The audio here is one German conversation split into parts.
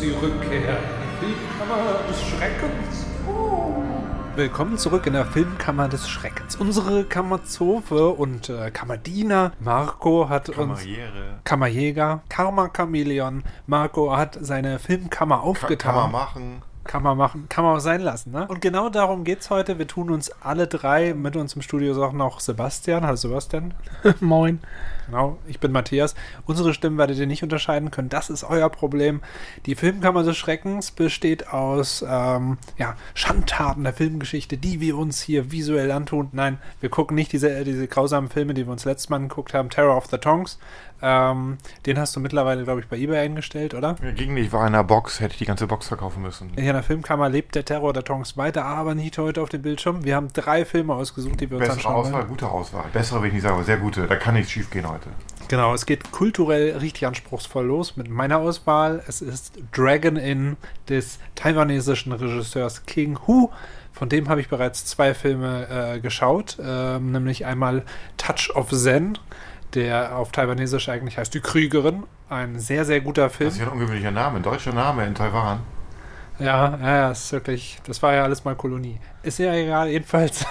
Die Rückkehr in die Filmkammer des Schreckens. Oh. Willkommen zurück in der Filmkammer des Schreckens. Unsere Kammerzofe und äh, Kammerdiener Marco hat Kammerjäger. uns Kammerjäger, Karma Chameleon. Marco hat seine Filmkammer aufgetan. Kann man machen. Kann man machen, kann man auch sein lassen, ne? Und genau darum geht's heute. Wir tun uns alle drei, mit uns im Studio ist auch noch Sebastian. Hallo Sebastian. Moin. Genau, ich bin Matthias. Unsere Stimmen werdet ihr nicht unterscheiden können. Das ist euer Problem. Die Filmkammer des Schreckens besteht aus ähm, ja, Schandtaten der Filmgeschichte, die wir uns hier visuell antun. Nein, wir gucken nicht diese, diese grausamen Filme, die wir uns letztes Mal geguckt haben. Terror of the Tongues. Ähm, den hast du mittlerweile, glaube ich, bei eBay eingestellt, oder? Ja, ging nicht, war in einer Box, hätte ich die ganze Box verkaufen müssen. In der Filmkammer lebt der Terror der Tongs weiter, aber nicht heute auf dem Bildschirm. Wir haben drei Filme ausgesucht, die wir uns Bessere anschauen Auswahl, wollen. gute Auswahl. Bessere will ich nicht sagen, aber sehr gute. Da kann nichts schief gehen heute. Genau, es geht kulturell richtig anspruchsvoll los mit meiner Auswahl. Es ist Dragon Inn des taiwanesischen Regisseurs King Hu. Von dem habe ich bereits zwei Filme äh, geschaut, ähm, nämlich einmal Touch of Zen, der auf Taiwanesisch eigentlich heißt Die Kriegerin. Ein sehr, sehr guter Film. Das ist ja ein ungewöhnlicher Name, ein deutscher Name in Taiwan. Ja, ja, ist wirklich, das war ja alles mal Kolonie. Ist ja egal, jedenfalls.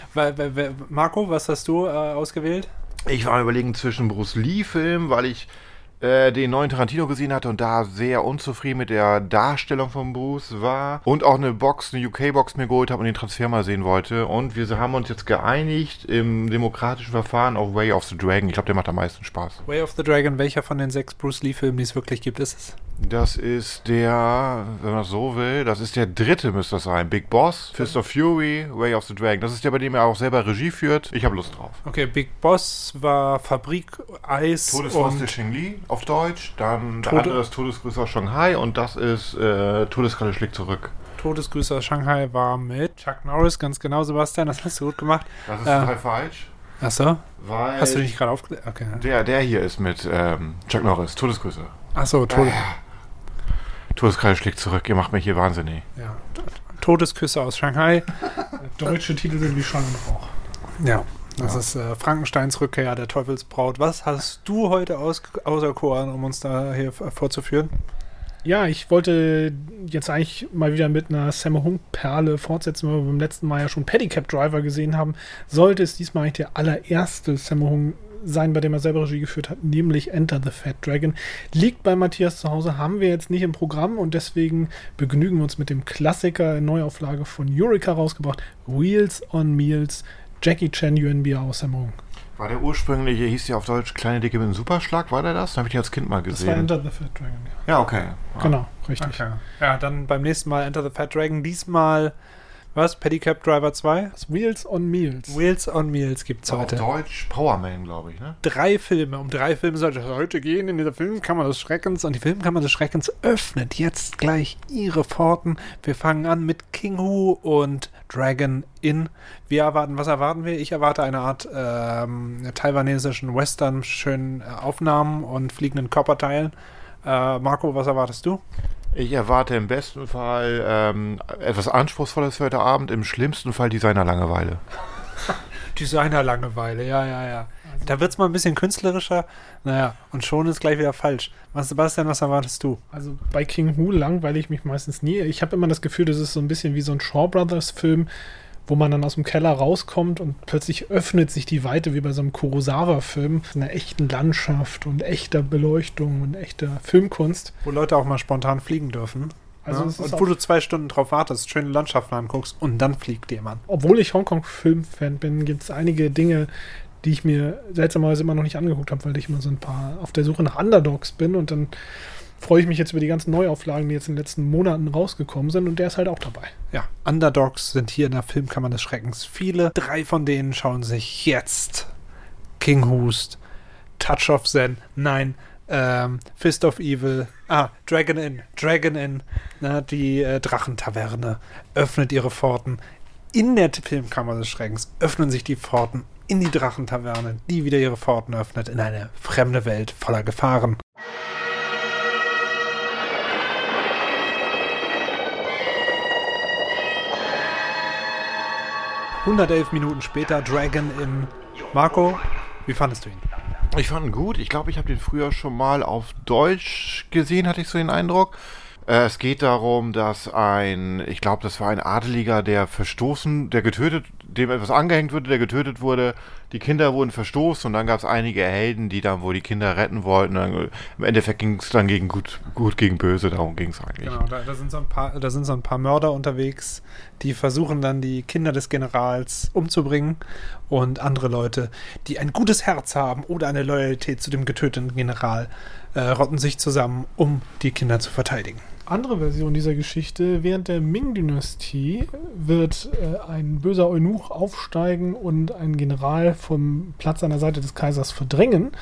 Marco, was hast du äh, ausgewählt? Ich war überlegen zwischen Bruce Lee-Film, weil ich äh, den neuen Tarantino gesehen hatte und da sehr unzufrieden mit der Darstellung von Bruce war. Und auch eine Box, eine UK-Box mir geholt habe und den Transfer mal sehen wollte. Und wir haben uns jetzt geeinigt im demokratischen Verfahren auf Way of the Dragon. Ich glaube, der macht am meisten Spaß. Way of the Dragon, welcher von den sechs Bruce Lee-Filmen, die es wirklich gibt, ist es? Das ist der, wenn man das so will, das ist der dritte müsste das sein. Big Boss, Fist of Fury, Way of the Dragon. Das ist der, bei dem er auch selber Regie führt. Ich habe Lust drauf. Okay, Big Boss war Fabrik, Eis Todesfaust der und Shing Li auf Deutsch. Dann der Tode- andere ist Todesgrüße aus Shanghai und das ist äh, Todeskralle schlägt zurück. Todesgrüße aus Shanghai war mit Chuck Norris, ganz genau, Sebastian, das hast du gut gemacht. Das ist Ja. total falsch, Achso, weil hast du dich nicht gerade aufgelegt? Okay. der, der hier ist mit ähm, Chuck Norris. Todesgrüße. Achso, Tod Todeskralle schlägt zurück. Ihr macht mich hier wahnsinnig. ja. Todesküsse aus Shanghai. Deutsche Titel sind wie Schall und Rauch. Ja, das Ja. ist äh, Frankensteins Rückkehr, der Teufelsbraut. Was hast du heute aus, auserkoren, um uns da hier vorzuführen? Ja, ich wollte jetzt eigentlich mal wieder mit einer Sammo Hung Perle fortsetzen, weil wir beim letzten Mal ja schon Pedicab Driver gesehen haben. Sollte es diesmal eigentlich der allererste Sammo Hung sein, bei dem er selber Regie geführt hat, nämlich Enter the Fat Dragon. Liegt bei Matthias zu Hause, haben wir jetzt nicht im Programm und deswegen begnügen wir uns mit dem Klassiker in Neuauflage von Eureka rausgebracht, Wheels on Meals, Jackie Chan UNBA aus Sammo Hung. War der ursprüngliche, hieß ja auf Deutsch Kleine Dicke mit einem Superschlag, war der das? Da habe ich den als Kind mal Das war gesehen. Enter the Fat Dragon, ja. Ja, okay. Genau, richtig. Okay. Ja, dann beim nächsten Mal Enter the Fat Dragon. Diesmal, was? Pedicab Driver 2? Das Wheels on Meals. Wheels on Meals gibt's Auf heute. Deutsch Powerman, glaube ich, ne? drei Filme. Um drei Filme sollte es heute gehen in dieser Filmkammer des Schreckens. Und die Filmkammer des Schreckens öffnet jetzt gleich ihre Pforten. Wir fangen an mit King Hu und Dragon Inn. Wir erwarten, was erwarten wir? Ich erwarte eine Art ähm, taiwanesischen Western, schönen äh, Aufnahmen und fliegenden Körperteilen. Äh, Marco, was erwartest du? Ich erwarte im besten Fall ähm, etwas Anspruchsvolles für heute Abend, im schlimmsten Fall Designer-Langeweile. Designer-Langeweile, ja, ja, ja. Da wird es mal ein bisschen künstlerischer. Naja, und schon ist gleich wieder falsch. Was, Sebastian, was erwartest du? Also bei King Hu langweile ich mich meistens nie. Ich habe immer das Gefühl, das ist so ein bisschen wie so ein Shaw Brothers Film, wo man dann aus dem Keller rauskommt und plötzlich öffnet sich die Weite wie bei so einem Kurosawa-Film. In einer echten Landschaft und echter Beleuchtung und echter Filmkunst. Wo Leute auch mal spontan fliegen dürfen. Also ja? ist Und wo du zwei Stunden drauf wartest, schöne Landschaften anguckst und dann fliegt jemand. Obwohl ich Hongkong-Film-Fan bin, gibt es einige Dinge, die ich mir seltsamerweise immer noch nicht angeguckt habe, weil ich immer so ein paar auf der Suche nach Underdogs bin und dann freue ich mich jetzt über die ganzen Neuauflagen, die jetzt in den letzten Monaten rausgekommen sind und der ist halt auch dabei. Ja, Underdogs sind hier in der Filmkammer des Schreckens viele. Drei von denen schauen sich jetzt King Hust, Touch of Zen, nein, ähm, Fist of Evil, ah, Dragon Inn, Dragon Inn, na, die äh, Drachentaverne öffnet ihre Pforten. In der Filmkammer des Schreckens öffnen sich die Pforten in die Drachentaverne, die wieder ihre Pforten öffnet in eine fremde Welt voller Gefahren. »111 Minuten später, Dragon in Marco, wie fandest du ihn? Ich fand ihn gut. Ich glaube, ich habe den früher schon mal auf Deutsch gesehen, hatte ich so den Eindruck. Äh, es geht darum, dass ein, ich glaube, das war ein Adeliger, der verstoßen, der getötet, dem etwas angehängt wurde, der getötet wurde. Die Kinder wurden verstoßen und dann gab es einige Helden, die dann wohl die Kinder retten wollten. Dann, Im Endeffekt ging es dann gegen gut, gut gegen böse, darum ging es eigentlich. Genau, da, da, sind so ein paar, da sind so ein paar Mörder unterwegs, die versuchen dann die Kinder des Generals umzubringen und andere Leute, die ein gutes Herz haben oder eine Loyalität zu dem getöteten General, äh, rotten sich zusammen, um die Kinder zu verteidigen andere Version dieser Geschichte. Während der Ming-Dynastie wird äh, ein böser Eunuch aufsteigen und einen General vom Platz an der Seite des Kaisers verdrängen.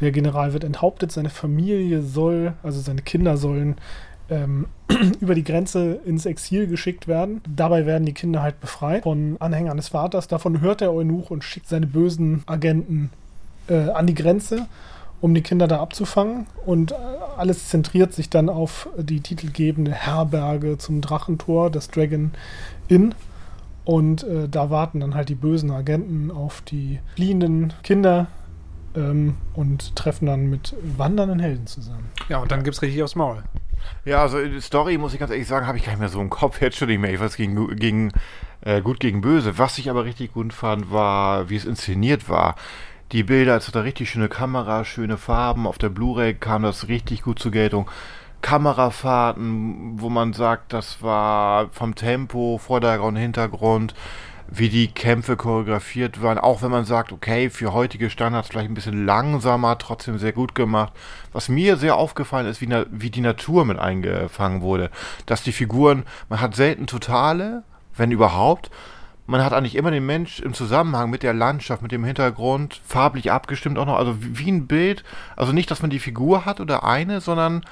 Der General wird enthauptet, seine Familie soll, also seine Kinder sollen ähm, über die Grenze ins Exil geschickt werden. Dabei werden die Kinder halt befreit von Anhängern des Vaters. Davon hört der Eunuch und schickt seine bösen Agenten äh, an die Grenze um die Kinder da abzufangen. Und äh, alles zentriert sich dann auf die titelgebende Herberge zum Drachentor, das Dragon Inn. Und äh, da warten dann halt die bösen Agenten auf die fliehenden Kinder ähm, und treffen dann mit wandernden Helden zusammen. Ja, und dann gibt es richtig aufs Maul. Ja, also die Story, muss ich ganz ehrlich sagen, habe ich gar nicht mehr so im Kopf. Jetzt schon nicht mehr. Ich weiß gegen, gegen äh, gut gegen böse. Was ich aber richtig gut fand, war, wie es inszeniert war die Bilder, es hat da richtig schöne Kamera, schöne Farben. Auf der Blu-ray kam das richtig gut zur Geltung. Kamerafahrten, wo man sagt, das war vom Tempo, Vordergrund, Hintergrund, wie die Kämpfe choreografiert waren. Auch wenn man sagt, okay, für heutige Standards vielleicht ein bisschen langsamer, trotzdem sehr gut gemacht. Was mir sehr aufgefallen ist, wie, wie die Natur mit eingefangen wurde. Dass die Figuren, man hat selten totale, wenn überhaupt man hat eigentlich immer den Mensch im Zusammenhang mit der Landschaft, mit dem Hintergrund, farblich abgestimmt auch noch, also wie ein Bild. Also nicht, dass man die Figur hat oder eine, sondern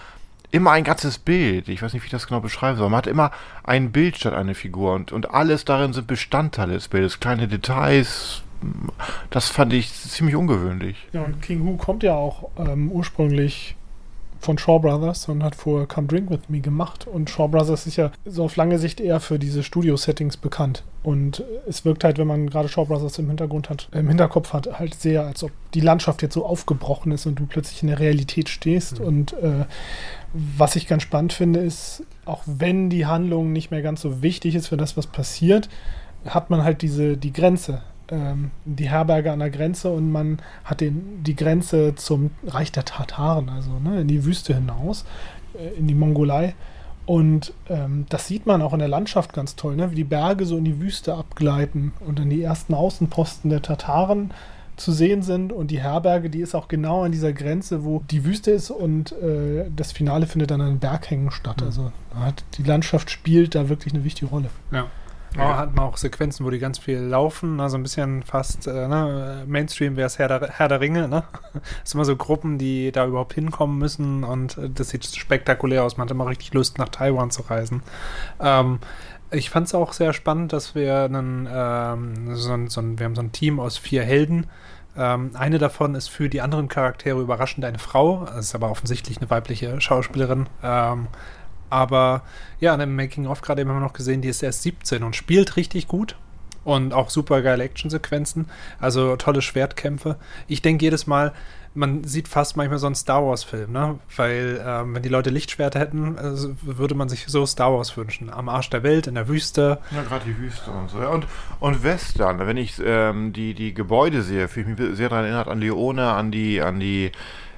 immer ein ganzes Bild. Ich weiß nicht, wie ich das genau beschreiben soll. Man hat immer ein Bild statt eine Figur und, und alles darin sind Bestandteile des Bildes, kleine Details. Das fand ich ziemlich ungewöhnlich. Ja, und King Hu kommt ja auch ähm, ursprünglich von Shaw Brothers und hat vorher Come Drink With Me gemacht. Und Shaw Brothers ist ja so auf lange Sicht eher für diese Studio-Settings bekannt. Und es wirkt halt, wenn man gerade Shaw Brothers im Hintergrund hat, im Hinterkopf hat, halt sehr, als ob die Landschaft jetzt so aufgebrochen ist und du plötzlich in der Realität stehst. Mhm. Und äh, was ich ganz spannend finde, ist, auch wenn die Handlung nicht mehr ganz so wichtig ist für das, was passiert, hat man halt diese, die Grenze ähm, die Herberge an der Grenze und man hat den, die Grenze zum Reich der Tataren, also ne, in die Wüste hinaus, äh, in die Mongolei. Und ähm, das sieht man auch in der Landschaft ganz toll, ne? wie die Berge so in die Wüste abgleiten und dann die ersten Außenposten der Tataren zu sehen sind. Und die Herberge, die ist auch genau an dieser Grenze, wo die Wüste ist und äh, das Finale findet dann an den Berghängen statt. Mhm. Also hat, die Landschaft spielt da wirklich eine wichtige Rolle. Ja. Ja. Hat man auch Sequenzen, wo die ganz viel laufen, also ein bisschen fast äh, ne, Mainstream wäre es Herr, der, Herr der Ringe, ne? Es sind immer so Gruppen, die da überhaupt hinkommen müssen und äh, das sieht spektakulär aus. Man hat immer richtig Lust, nach Taiwan zu reisen. Ähm, ich fand es auch sehr spannend, dass wir einen, ähm, so so wir haben so ein Team aus vier Helden. Ähm, eine davon ist für die anderen Charaktere überraschend eine Frau, das ist aber offensichtlich eine weibliche Schauspielerin. Ähm, aber ja, in dem Making-of gerade haben wir noch gesehen, die ist erst 17 und spielt richtig gut. Und auch super geile Actionsequenzen. Also tolle Schwertkämpfe. Ich denke jedes Mal, man sieht fast manchmal so einen Star Wars-Film, ne? Weil, ähm, wenn die Leute Lichtschwerter hätten, also würde man sich so Star Wars wünschen. Am Arsch der Welt, in der Wüste. Ja, gerade die Wüste und so. Ja, und, und Western, wenn ich ähm, die, die Gebäude sehe, fühle ich mich sehr daran erinnert an Leone, an die, an die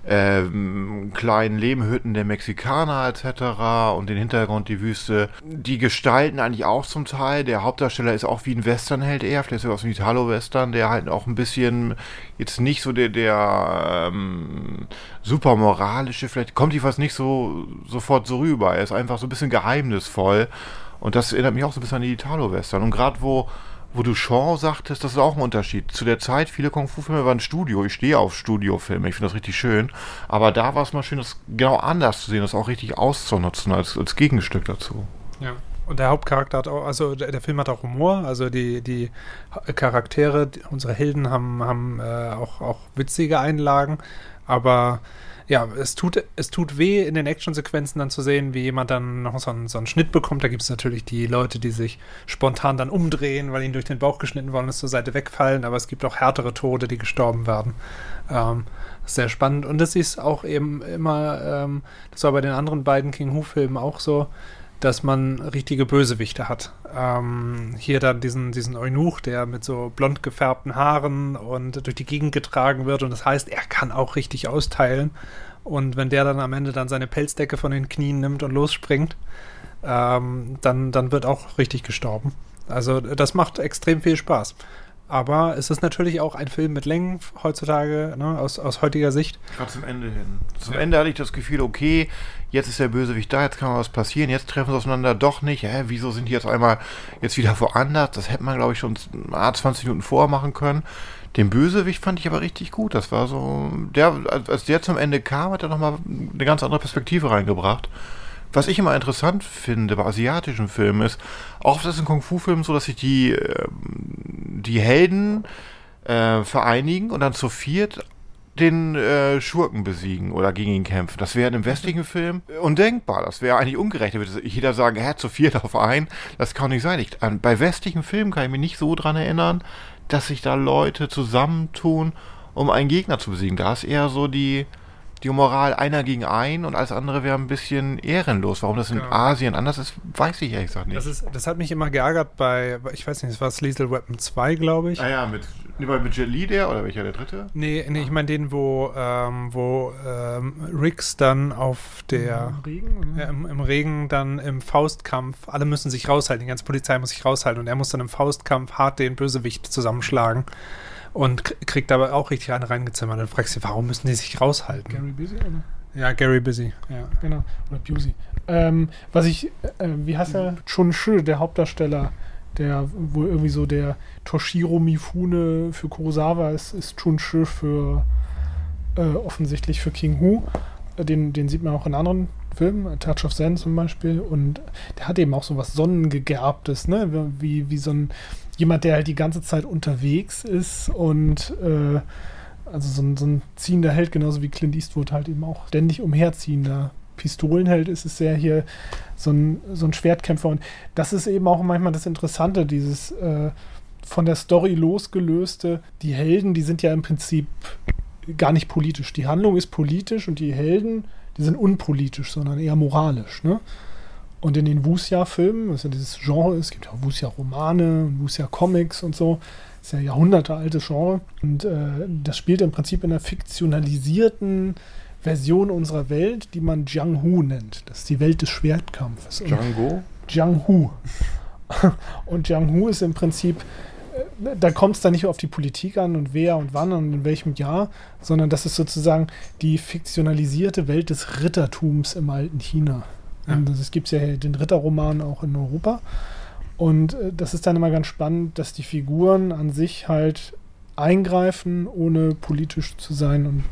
ähm, kleinen Lehmhütten der Mexikaner etc. und den Hintergrund die Wüste. Die gestalten eigentlich auch zum Teil. Der Hauptdarsteller ist auch wie ein Westernheld eher, vielleicht sogar aus dem Italo-Western, der halt auch ein bisschen jetzt nicht so der, der ähm, super moralische, vielleicht kommt die fast nicht so sofort so rüber. Er ist einfach so ein bisschen geheimnisvoll. Und das erinnert mich auch so ein bisschen an die Italo-Western. Und gerade wo wo du Shaw sagtest, das ist auch ein Unterschied. Zu der Zeit, viele Kung-Fu-Filme waren Studio. Ich stehe auf Studiofilme, ich finde das richtig schön. Aber da war es mal schön, das genau anders zu sehen, das auch richtig auszunutzen als, als Gegenstück dazu. Ja. Und der Hauptcharakter hat auch, also der, Film hat auch Humor, also die, die Charaktere, unsere Helden haben, haben äh, auch, auch witzige Einlagen, aber ja, es tut, es tut weh, in den Actionsequenzen dann zu sehen, wie jemand dann noch so einen, so einen Schnitt bekommt. Da gibt es natürlich die Leute, die sich spontan dann umdrehen, weil ihnen durch den Bauch geschnitten worden ist, zur Seite wegfallen. Aber es gibt auch härtere Tode, die gestorben werden. Ähm, sehr spannend. Und das ist auch eben immer, ähm, das war bei den anderen beiden King Hu-Filmen auch so, dass man richtige Bösewichte hat. Ähm, hier dann diesen, diesen Eunuch, der mit so blond gefärbten Haaren und durch die Gegend getragen wird und das heißt, er kann auch richtig austeilen. Und wenn der dann am Ende dann seine Pelzdecke von den Knien nimmt und losspringt, ähm, dann, dann wird auch richtig gestorben. Also das macht extrem viel Spaß. Aber es ist natürlich auch ein Film mit Längen heutzutage, ne, aus, aus heutiger Sicht. Gerade zum Ende hin. Zum. Ende hatte ich das Gefühl, okay, jetzt ist der Bösewicht da, jetzt kann was passieren, jetzt treffen sie aufeinander doch nicht. Hä, wieso sind die jetzt einmal jetzt wieder woanders? Das hätte man, glaube ich, schon 20 Minuten vorher machen können. Den Bösewicht fand ich aber richtig gut. Das war so, der, als der zum Ende kam, hat er nochmal eine ganz andere Perspektive reingebracht. Was ich immer interessant finde bei asiatischen Filmen ist, auch oft ist in Kung-Fu-Filmen so, dass sich die, ähm, die Helden äh, vereinigen und dann zu viert den äh, Schurken besiegen oder gegen ihn kämpfen. Das wäre im westlichen Film undenkbar. Das wäre eigentlich ungerecht. Da würde jeder sagen, er hat zu viert auf einen. Das kann nicht sein. Ich, bei westlichen Filmen kann ich mich nicht so dran erinnern, dass sich da Leute zusammentun, um einen Gegner zu besiegen. Da ist eher so die, die Moral einer gegen einen und alles andere wäre ein bisschen ehrenlos. Warum das in ja. Asien anders ist, weiß ich ehrlich gesagt nicht. Das, ist, das hat mich immer geärgert bei, ich weiß nicht, das war Lethal Weapon 2, glaube ich. Ah ja, mit, nee, mit Jet Li der oder welcher der dritte? Nee, nee ich meine den, wo, ähm, wo ähm, Riggs dann auf der Im Regen, äh, im, im, Regen dann im Faustkampf, alle müssen sich raushalten, die ganze Polizei muss sich raushalten und er muss dann im Faustkampf hart den Bösewicht zusammenschlagen und kriegt dabei auch richtig eine reingezimmert. Dann fragst du, warum müssen die sich raushalten? Gary Busy, oder? Ja, Gary Busy, ja. Genau, oder Busy. Ähm, was ich, äh, wie heißt er? Chun Shi, der Hauptdarsteller, der wohl irgendwie so der Toshiro Mifune für Kurosawa ist, ist Chun Shi für äh, offensichtlich für King Hu. Äh, den, den sieht man auch in anderen Filmen, Touch of Zen zum Beispiel. Und der hat eben auch so was Sonnengegerbtes, ne? Wie, wie so ein jemand, der halt die ganze Zeit unterwegs ist und äh, also so ein, so ein ziehender Held, genauso wie Clint Eastwood halt eben auch ständig umherziehender Pistolenheld ist es sehr hier so ein, so ein Schwertkämpfer. Und das ist eben auch manchmal das Interessante, dieses äh, von der Story losgelöste. Die Helden, die sind ja im Prinzip gar nicht politisch. Die Handlung ist politisch und die Helden, die sind unpolitisch, sondern eher moralisch. Ne? Und in den Wuxia-Filmen, was ja dieses Genre ist, gibt ja auch Wuxia-Romane, Wuxia-Comics und so, ist ja jahrhundertealtes Genre. Und äh, das spielt im Prinzip in einer fiktionalisierten Version unserer Welt, die man Jiang-Hu nennt. Das ist die Welt des Schwertkampfes. Jiang-Hu? Jiang-Hu. und Jiang-Hu ist im Prinzip, äh, da kommt es dann nicht auf die Politik an und wer und wann und in welchem Jahr, sondern das ist sozusagen die fiktionalisierte Welt des Rittertums im alten China. Ja. Es gibt ja den Ritterroman auch in Europa. Und äh, das ist dann immer ganz spannend, dass die Figuren an sich halt eingreifen, ohne politisch zu sein. Und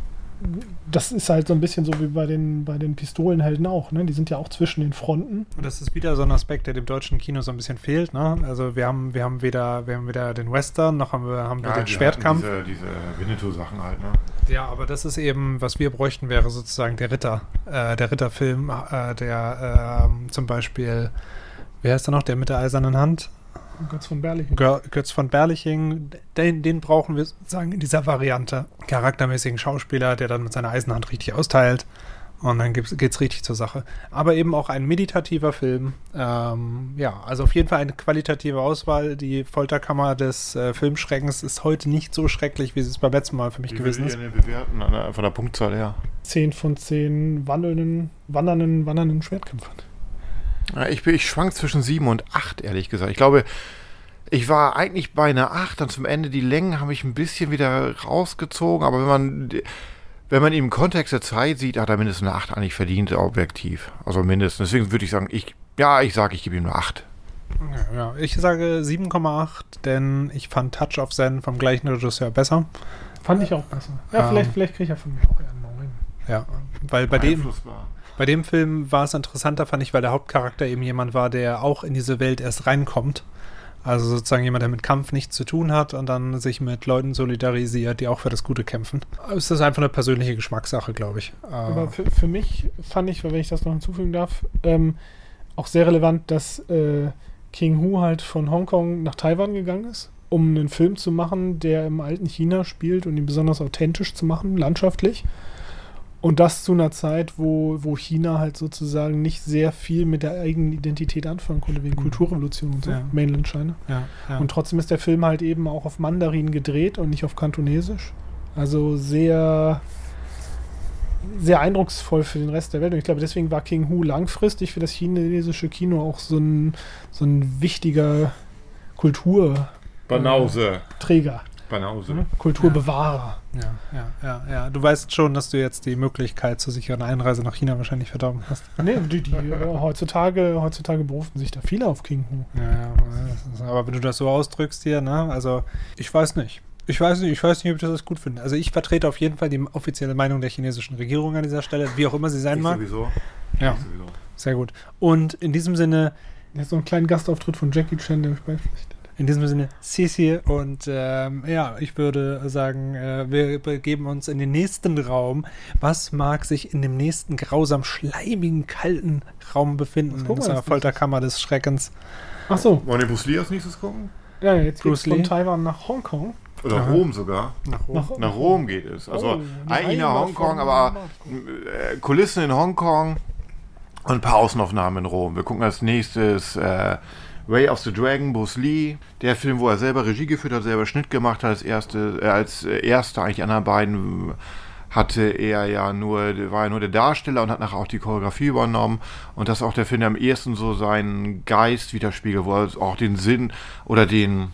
das ist halt so ein bisschen so wie bei den, bei den Pistolenhelden auch. Ne? Die sind ja auch zwischen den Fronten. Und das ist wieder so ein Aspekt, der dem deutschen Kino so ein bisschen fehlt. Ne? Also wir haben, wir haben weder, wir haben weder den Western, noch haben wir, haben wir ja, den Schwertkampf. Diese, diese Winnetou-Sachen halt, ne? Ja, aber das ist eben, was wir bräuchten, wäre sozusagen der Ritter. Äh, der Ritterfilm, äh, der äh, zum Beispiel, wer heißt da noch, der mit der eisernen Hand? Götz von Berliching. Götz von Berliching, den, den brauchen wir sozusagen in dieser Variante. Charaktermäßigen Schauspieler, der dann mit seiner Eisenhand richtig austeilt. Und dann geht es richtig zur Sache. Aber eben auch ein meditativer Film. Ähm, ja, also auf jeden Fall eine qualitative Auswahl. Die Folterkammer des äh, Filmschreckens ist heute nicht so schrecklich, wie es beim letzten Mal für mich wie gewesen ist. Wie bewerten an von der Punktzahl her? 10 von 10 wandelnden, wandernden, wandernden Schwertkämpfern. Ich, ich schwank zwischen 7 und 8, ehrlich gesagt. Ich glaube, ich war eigentlich bei einer 8, dann zum Ende die Längen haben mich ein bisschen wieder rausgezogen, aber wenn man wenn man ihn im Kontext der Zeit sieht, hat er mindestens eine 8 eigentlich verdient, objektiv. Also mindestens. Deswegen würde ich sagen, ich, ja, ich sage, ich gebe ihm eine 8. Ja, ich sage 7,8, denn ich fand Touch of Zen vom gleichen Regisseur besser. Fand ich auch besser. Ja, ähm, vielleicht, vielleicht kriege ich ja von mir auch eher 9. Ja, weil bei dem, bei dem Film war es interessanter, fand ich, weil der Hauptcharakter eben jemand war, der auch in diese Welt erst reinkommt Also sozusagen jemand, der mit Kampf nichts zu tun hat und dann sich mit Leuten solidarisiert, die auch für das Gute kämpfen. Es ist einfach eine persönliche Geschmackssache, glaube ich. Äh, Aber für, für mich fand ich, wenn ich das noch hinzufügen darf, ähm, auch sehr relevant, dass äh, King Hu halt von Hongkong nach Taiwan gegangen ist, um einen Film zu machen, der im alten China spielt und ihn besonders authentisch zu machen, landschaftlich. Und das zu einer Zeit, wo, wo China halt sozusagen nicht sehr viel mit der eigenen Identität anfangen konnte, wegen Mhm. Kulturrevolution und so, Ja. Mainland China. ja, ja. Und trotzdem ist der Film halt eben auch auf Mandarin gedreht und nicht auf Kantonesisch. Also sehr, sehr eindrucksvoll für den Rest der Welt. Und ich glaube, deswegen war King Hu langfristig für das chinesische Kino auch so ein, so ein wichtiger Kulturträger, Banause. ne? Banause. Kulturbewahrer. ja, ja, ja, ja. Du weißt schon, dass du jetzt die Möglichkeit zur sicheren Einreise nach China wahrscheinlich verdorben hast. Nee, die, die, äh, heutzutage, heutzutage berufen sich da viele auf King Hu. Ja, ja, aber wenn du das so ausdrückst hier, ne, also ich weiß nicht. Ich weiß nicht, ich weiß nicht, ob ich das gut finde. Also ich vertrete auf jeden Fall die offizielle Meinung der chinesischen Regierung an dieser Stelle, wie auch immer sie sein Ich mag. sowieso. Ja, Ich sowieso. sehr gut. Und in diesem Sinne, Jetzt noch einen kleinen Gastauftritt von Jackie Chan, der mich beipflichtet. In diesem Sinne, Sisi und ähm, ja, ich würde sagen, äh, wir begeben uns in den nächsten Raum. Was mag sich in dem nächsten grausam schleimigen, kalten Raum befinden in als Folterkammer des Schreckens? Ach so, Wollen wir Bruce Lee als nächstes gucken? ja, jetzt Bruce geht's von. Taiwan nach Hongkong. Oder Aha. Rom sogar. Nach Rom. Nach, Nach Rom geht es. Also Oh, eigentlich nach Hongkong, aber äh, Kulissen in Hongkong und ein paar Außenaufnahmen in Rom. Wir gucken als nächstes äh, Way of the Dragon, Bruce Lee. Der Film, wo er selber Regie geführt hat, selber Schnitt gemacht hat, als, erste, äh, als äh, erster, eigentlich anderen beiden hatte er ja nur, war ja nur der Darsteller und hat nachher auch die Choreografie übernommen. Und das ist auch der Film, der am ehesten so seinen Geist widerspiegelt, wo er auch den Sinn oder den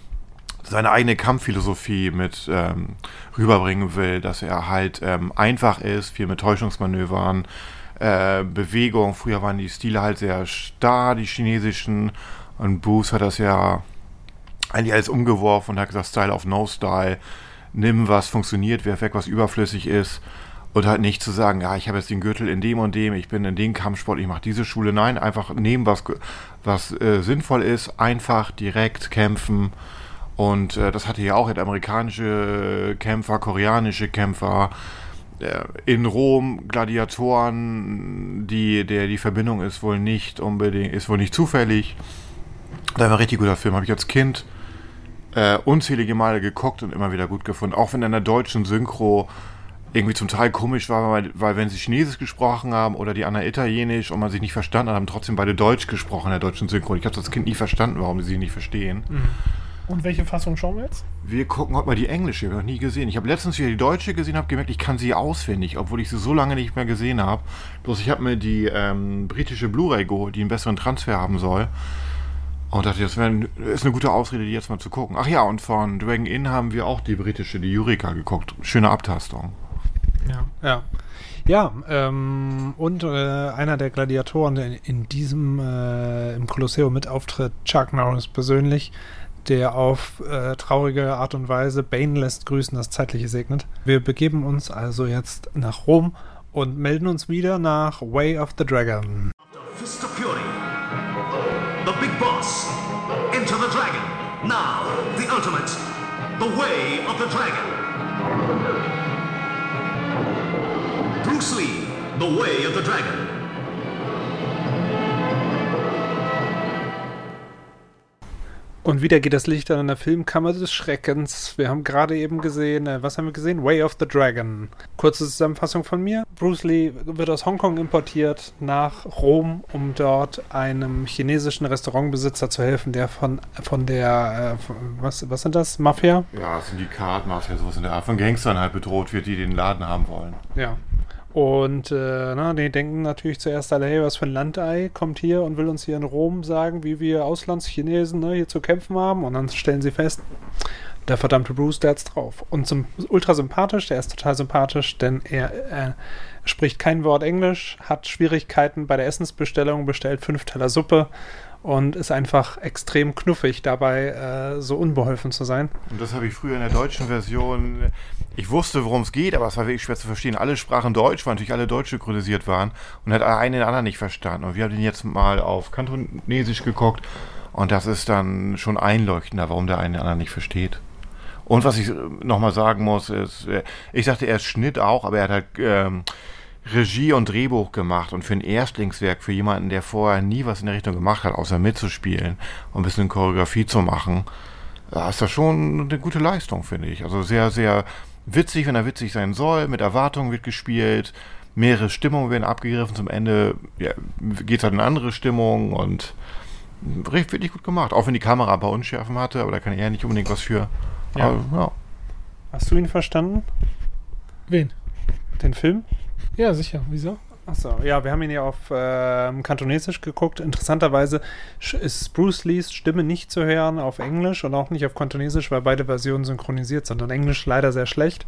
seine eigene Kampfphilosophie mit ähm, rüberbringen will, dass er halt ähm, einfach ist, viel mit Täuschungsmanövern, äh, Bewegung. Früher waren die Stile halt sehr starr, die chinesischen. Und Bruce hat das ja eigentlich alles umgeworfen und hat gesagt, Style of No Style. Nimm, was funktioniert, werf weg, was überflüssig ist. Und halt nicht zu sagen, ja, ich habe jetzt den Gürtel in dem und dem, ich bin in dem Kampfsport, ich mache diese Schule. Nein, einfach nehmen, was, was äh, sinnvoll ist, einfach direkt kämpfen. Und äh, das hatte ja auch jetzt amerikanische Kämpfer, koreanische Kämpfer. Äh, in Rom Gladiatoren, die, der die Verbindung ist wohl nicht unbedingt, ist wohl nicht zufällig. Das war ein richtig guter Film, habe ich als Kind äh, unzählige Male geguckt und immer wieder gut gefunden. Auch wenn in der deutschen Synchro irgendwie zum Teil komisch war, weil, weil wenn sie Chinesisch gesprochen haben oder die anderen Italienisch und man sich nicht verstanden hat, haben trotzdem beide Deutsch gesprochen in der deutschen Synchro. Ich habe als Kind nie verstanden, warum sie sich nicht verstehen. Und welche Fassung schauen wir jetzt? Wir gucken heute mal die englische, habe ich noch nie gesehen. Ich habe letztens wieder die deutsche gesehen, habe gemerkt, ich kann sie auswendig, obwohl ich sie so lange nicht mehr gesehen habe. Bloß ich habe mir die ähm, britische Blu-ray geholt, die einen besseren Transfer haben soll. Und dachte, das wär, ist eine gute Ausrede, die jetzt mal zu gucken. Ach ja, und von Dragon Inn haben wir auch die britische, die Eureka geguckt. Schöne Abtastung. Ja, ja. Ja, ähm, und äh, einer der Gladiatoren, der in diesem äh, im Kolosseum mit auftritt, Chuck Norris persönlich, der auf äh, traurige Art und Weise Bane lässt grüßen, das Zeitliche segnet. Wir begeben uns also jetzt nach Rom und melden uns wieder nach Way of the Dragon. Into the Dragon. Now, the ultimate. The Way of the Dragon. Bruce Lee. The Way of the Dragon. Und wieder geht das Licht an der Filmkammer des Schreckens. Wir haben gerade eben gesehen, äh, was haben wir gesehen? Way of the Dragon. Kurze Zusammenfassung von mir. Bruce Lee wird aus Hongkong importiert nach Rom, um dort einem chinesischen Restaurantbesitzer zu helfen, der von, von der, äh, von, was, was sind das? Mafia? Ja, Syndikat, Mafia, sowas in der Art von Gangstern halt bedroht wird, die den Laden haben wollen. Ja. Und äh, na, die denken natürlich zuerst alle, hey, was für ein Landei kommt hier und will uns hier in Rom sagen, wie wir Auslandschinesen ne, hier zu kämpfen haben. Und dann stellen sie fest, der verdammte Bruce, der hat's drauf. Und zum, ultra sympathisch, der ist total sympathisch, denn er äh, spricht kein Wort Englisch, hat Schwierigkeiten bei der Essensbestellung, bestellt fünf Teller Suppe und ist einfach extrem knuffig dabei, äh, so unbeholfen zu sein. Und das habe ich früher in der deutschen Version. Ich wusste, worum es geht, aber es war wirklich schwer zu verstehen. Alle sprachen Deutsch, weil natürlich alle Deutsch synchronisiert waren und hat einen den anderen nicht verstanden. Und wir haben den jetzt mal auf Kantonesisch geguckt und das ist dann schon einleuchtender, warum der einen den anderen nicht versteht. Und was ich nochmal sagen muss, ist, äh, ich sagte erst Schnitt auch, aber er hat halt ähm, Regie und Drehbuch gemacht und für ein Erstlingswerk, für jemanden, der vorher nie was in der Richtung gemacht hat, außer mitzuspielen und ein bisschen Choreografie zu machen, ist das schon eine gute Leistung, finde ich. Also sehr, sehr witzig, wenn er witzig sein soll, mit Erwartungen wird gespielt, mehrere Stimmungen werden abgegriffen, zum Ende ja, geht es halt in andere Stimmung und recht wirklich gut gemacht. Auch wenn die Kamera ein paar Unschärfen hatte, aber da kann er nicht unbedingt was für. Ja. Aber, ja. Hast du ihn verstanden? Wen? Den Film? Ja, sicher. Wieso? Achso, ja, wir haben ihn ja auf ähm, Kantonesisch geguckt. Interessanterweise ist Bruce Lees Stimme nicht zu hören auf Englisch und auch nicht auf Kantonesisch, weil beide Versionen synchronisiert sind. Und Englisch leider sehr schlecht.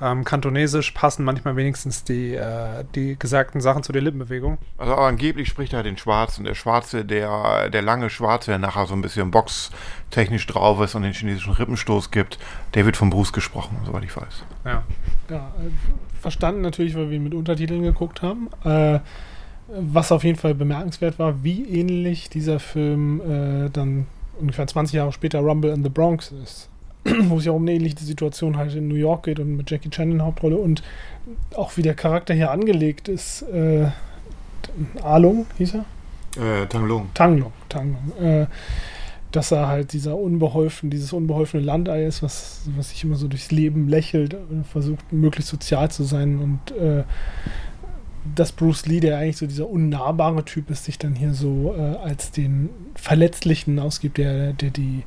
Ähm, Kantonesisch passen manchmal wenigstens die, äh, die gesagten Sachen zu der Lippenbewegung. Also angeblich spricht er den Schwarzen. Der Schwarze, der, der lange Schwarze, der nachher so ein bisschen boxtechnisch drauf ist und den chinesischen Rippenstoß gibt, der wird von Bruce gesprochen, soweit ich weiß. Ja. Ja, äh, verstanden natürlich, weil wir ihn mit Untertiteln geguckt haben. Äh, was auf jeden Fall bemerkenswert war, wie ähnlich dieser Film äh, dann ungefähr 20 Jahre später Rumble in the Bronx ist. Wo es ja um eine ähnliche Situation halt in New York geht und mit Jackie Chan in der Hauptrolle und auch wie der Charakter hier angelegt ist. Äh, Alung hieß er? Äh, Tang Lung. Tanglong, Tanglong. Äh, dass er halt dieser unbeholfen, dieses unbeholfene Landei ist, was, was sich immer so durchs Leben lächelt und versucht, möglichst sozial zu sein und äh, dass Bruce Lee, der eigentlich so dieser unnahbare Typ ist, sich dann hier so äh, als den Verletzlichen ausgibt, der, der die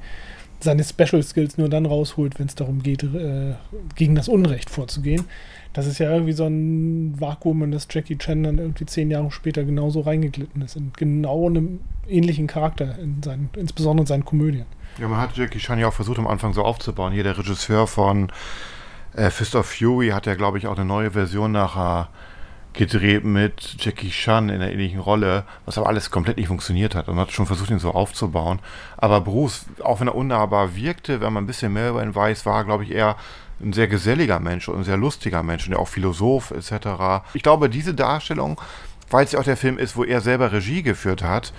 seine Special Skills nur dann rausholt, wenn es darum geht, äh, gegen das Unrecht vorzugehen. Das ist ja irgendwie so ein Vakuum, in das Jackie Chan dann irgendwie zehn Jahre später genauso reingeglitten ist. In genau einem ähnlichen Charakter, in seinen, insbesondere in seinen Komödien. Ja, man hat Jackie Chan ja auch versucht, am Anfang so aufzubauen. Hier der Regisseur von äh, Fist of Fury hat ja, glaube ich, auch eine neue Version nachher gedreht mit Jackie Chan in einer ähnlichen Rolle, was aber alles komplett nicht funktioniert hat. Und man hat schon versucht, ihn so aufzubauen. Aber Bruce, auch wenn er unnahbar wirkte, wenn man ein bisschen mehr über ihn weiß, war, glaube ich, eher ein sehr geselliger Mensch und ein sehr lustiger Mensch und ja auch Philosoph etc. Ich glaube, diese Darstellung, weil es ja auch der Film ist, wo er selber Regie geführt hat,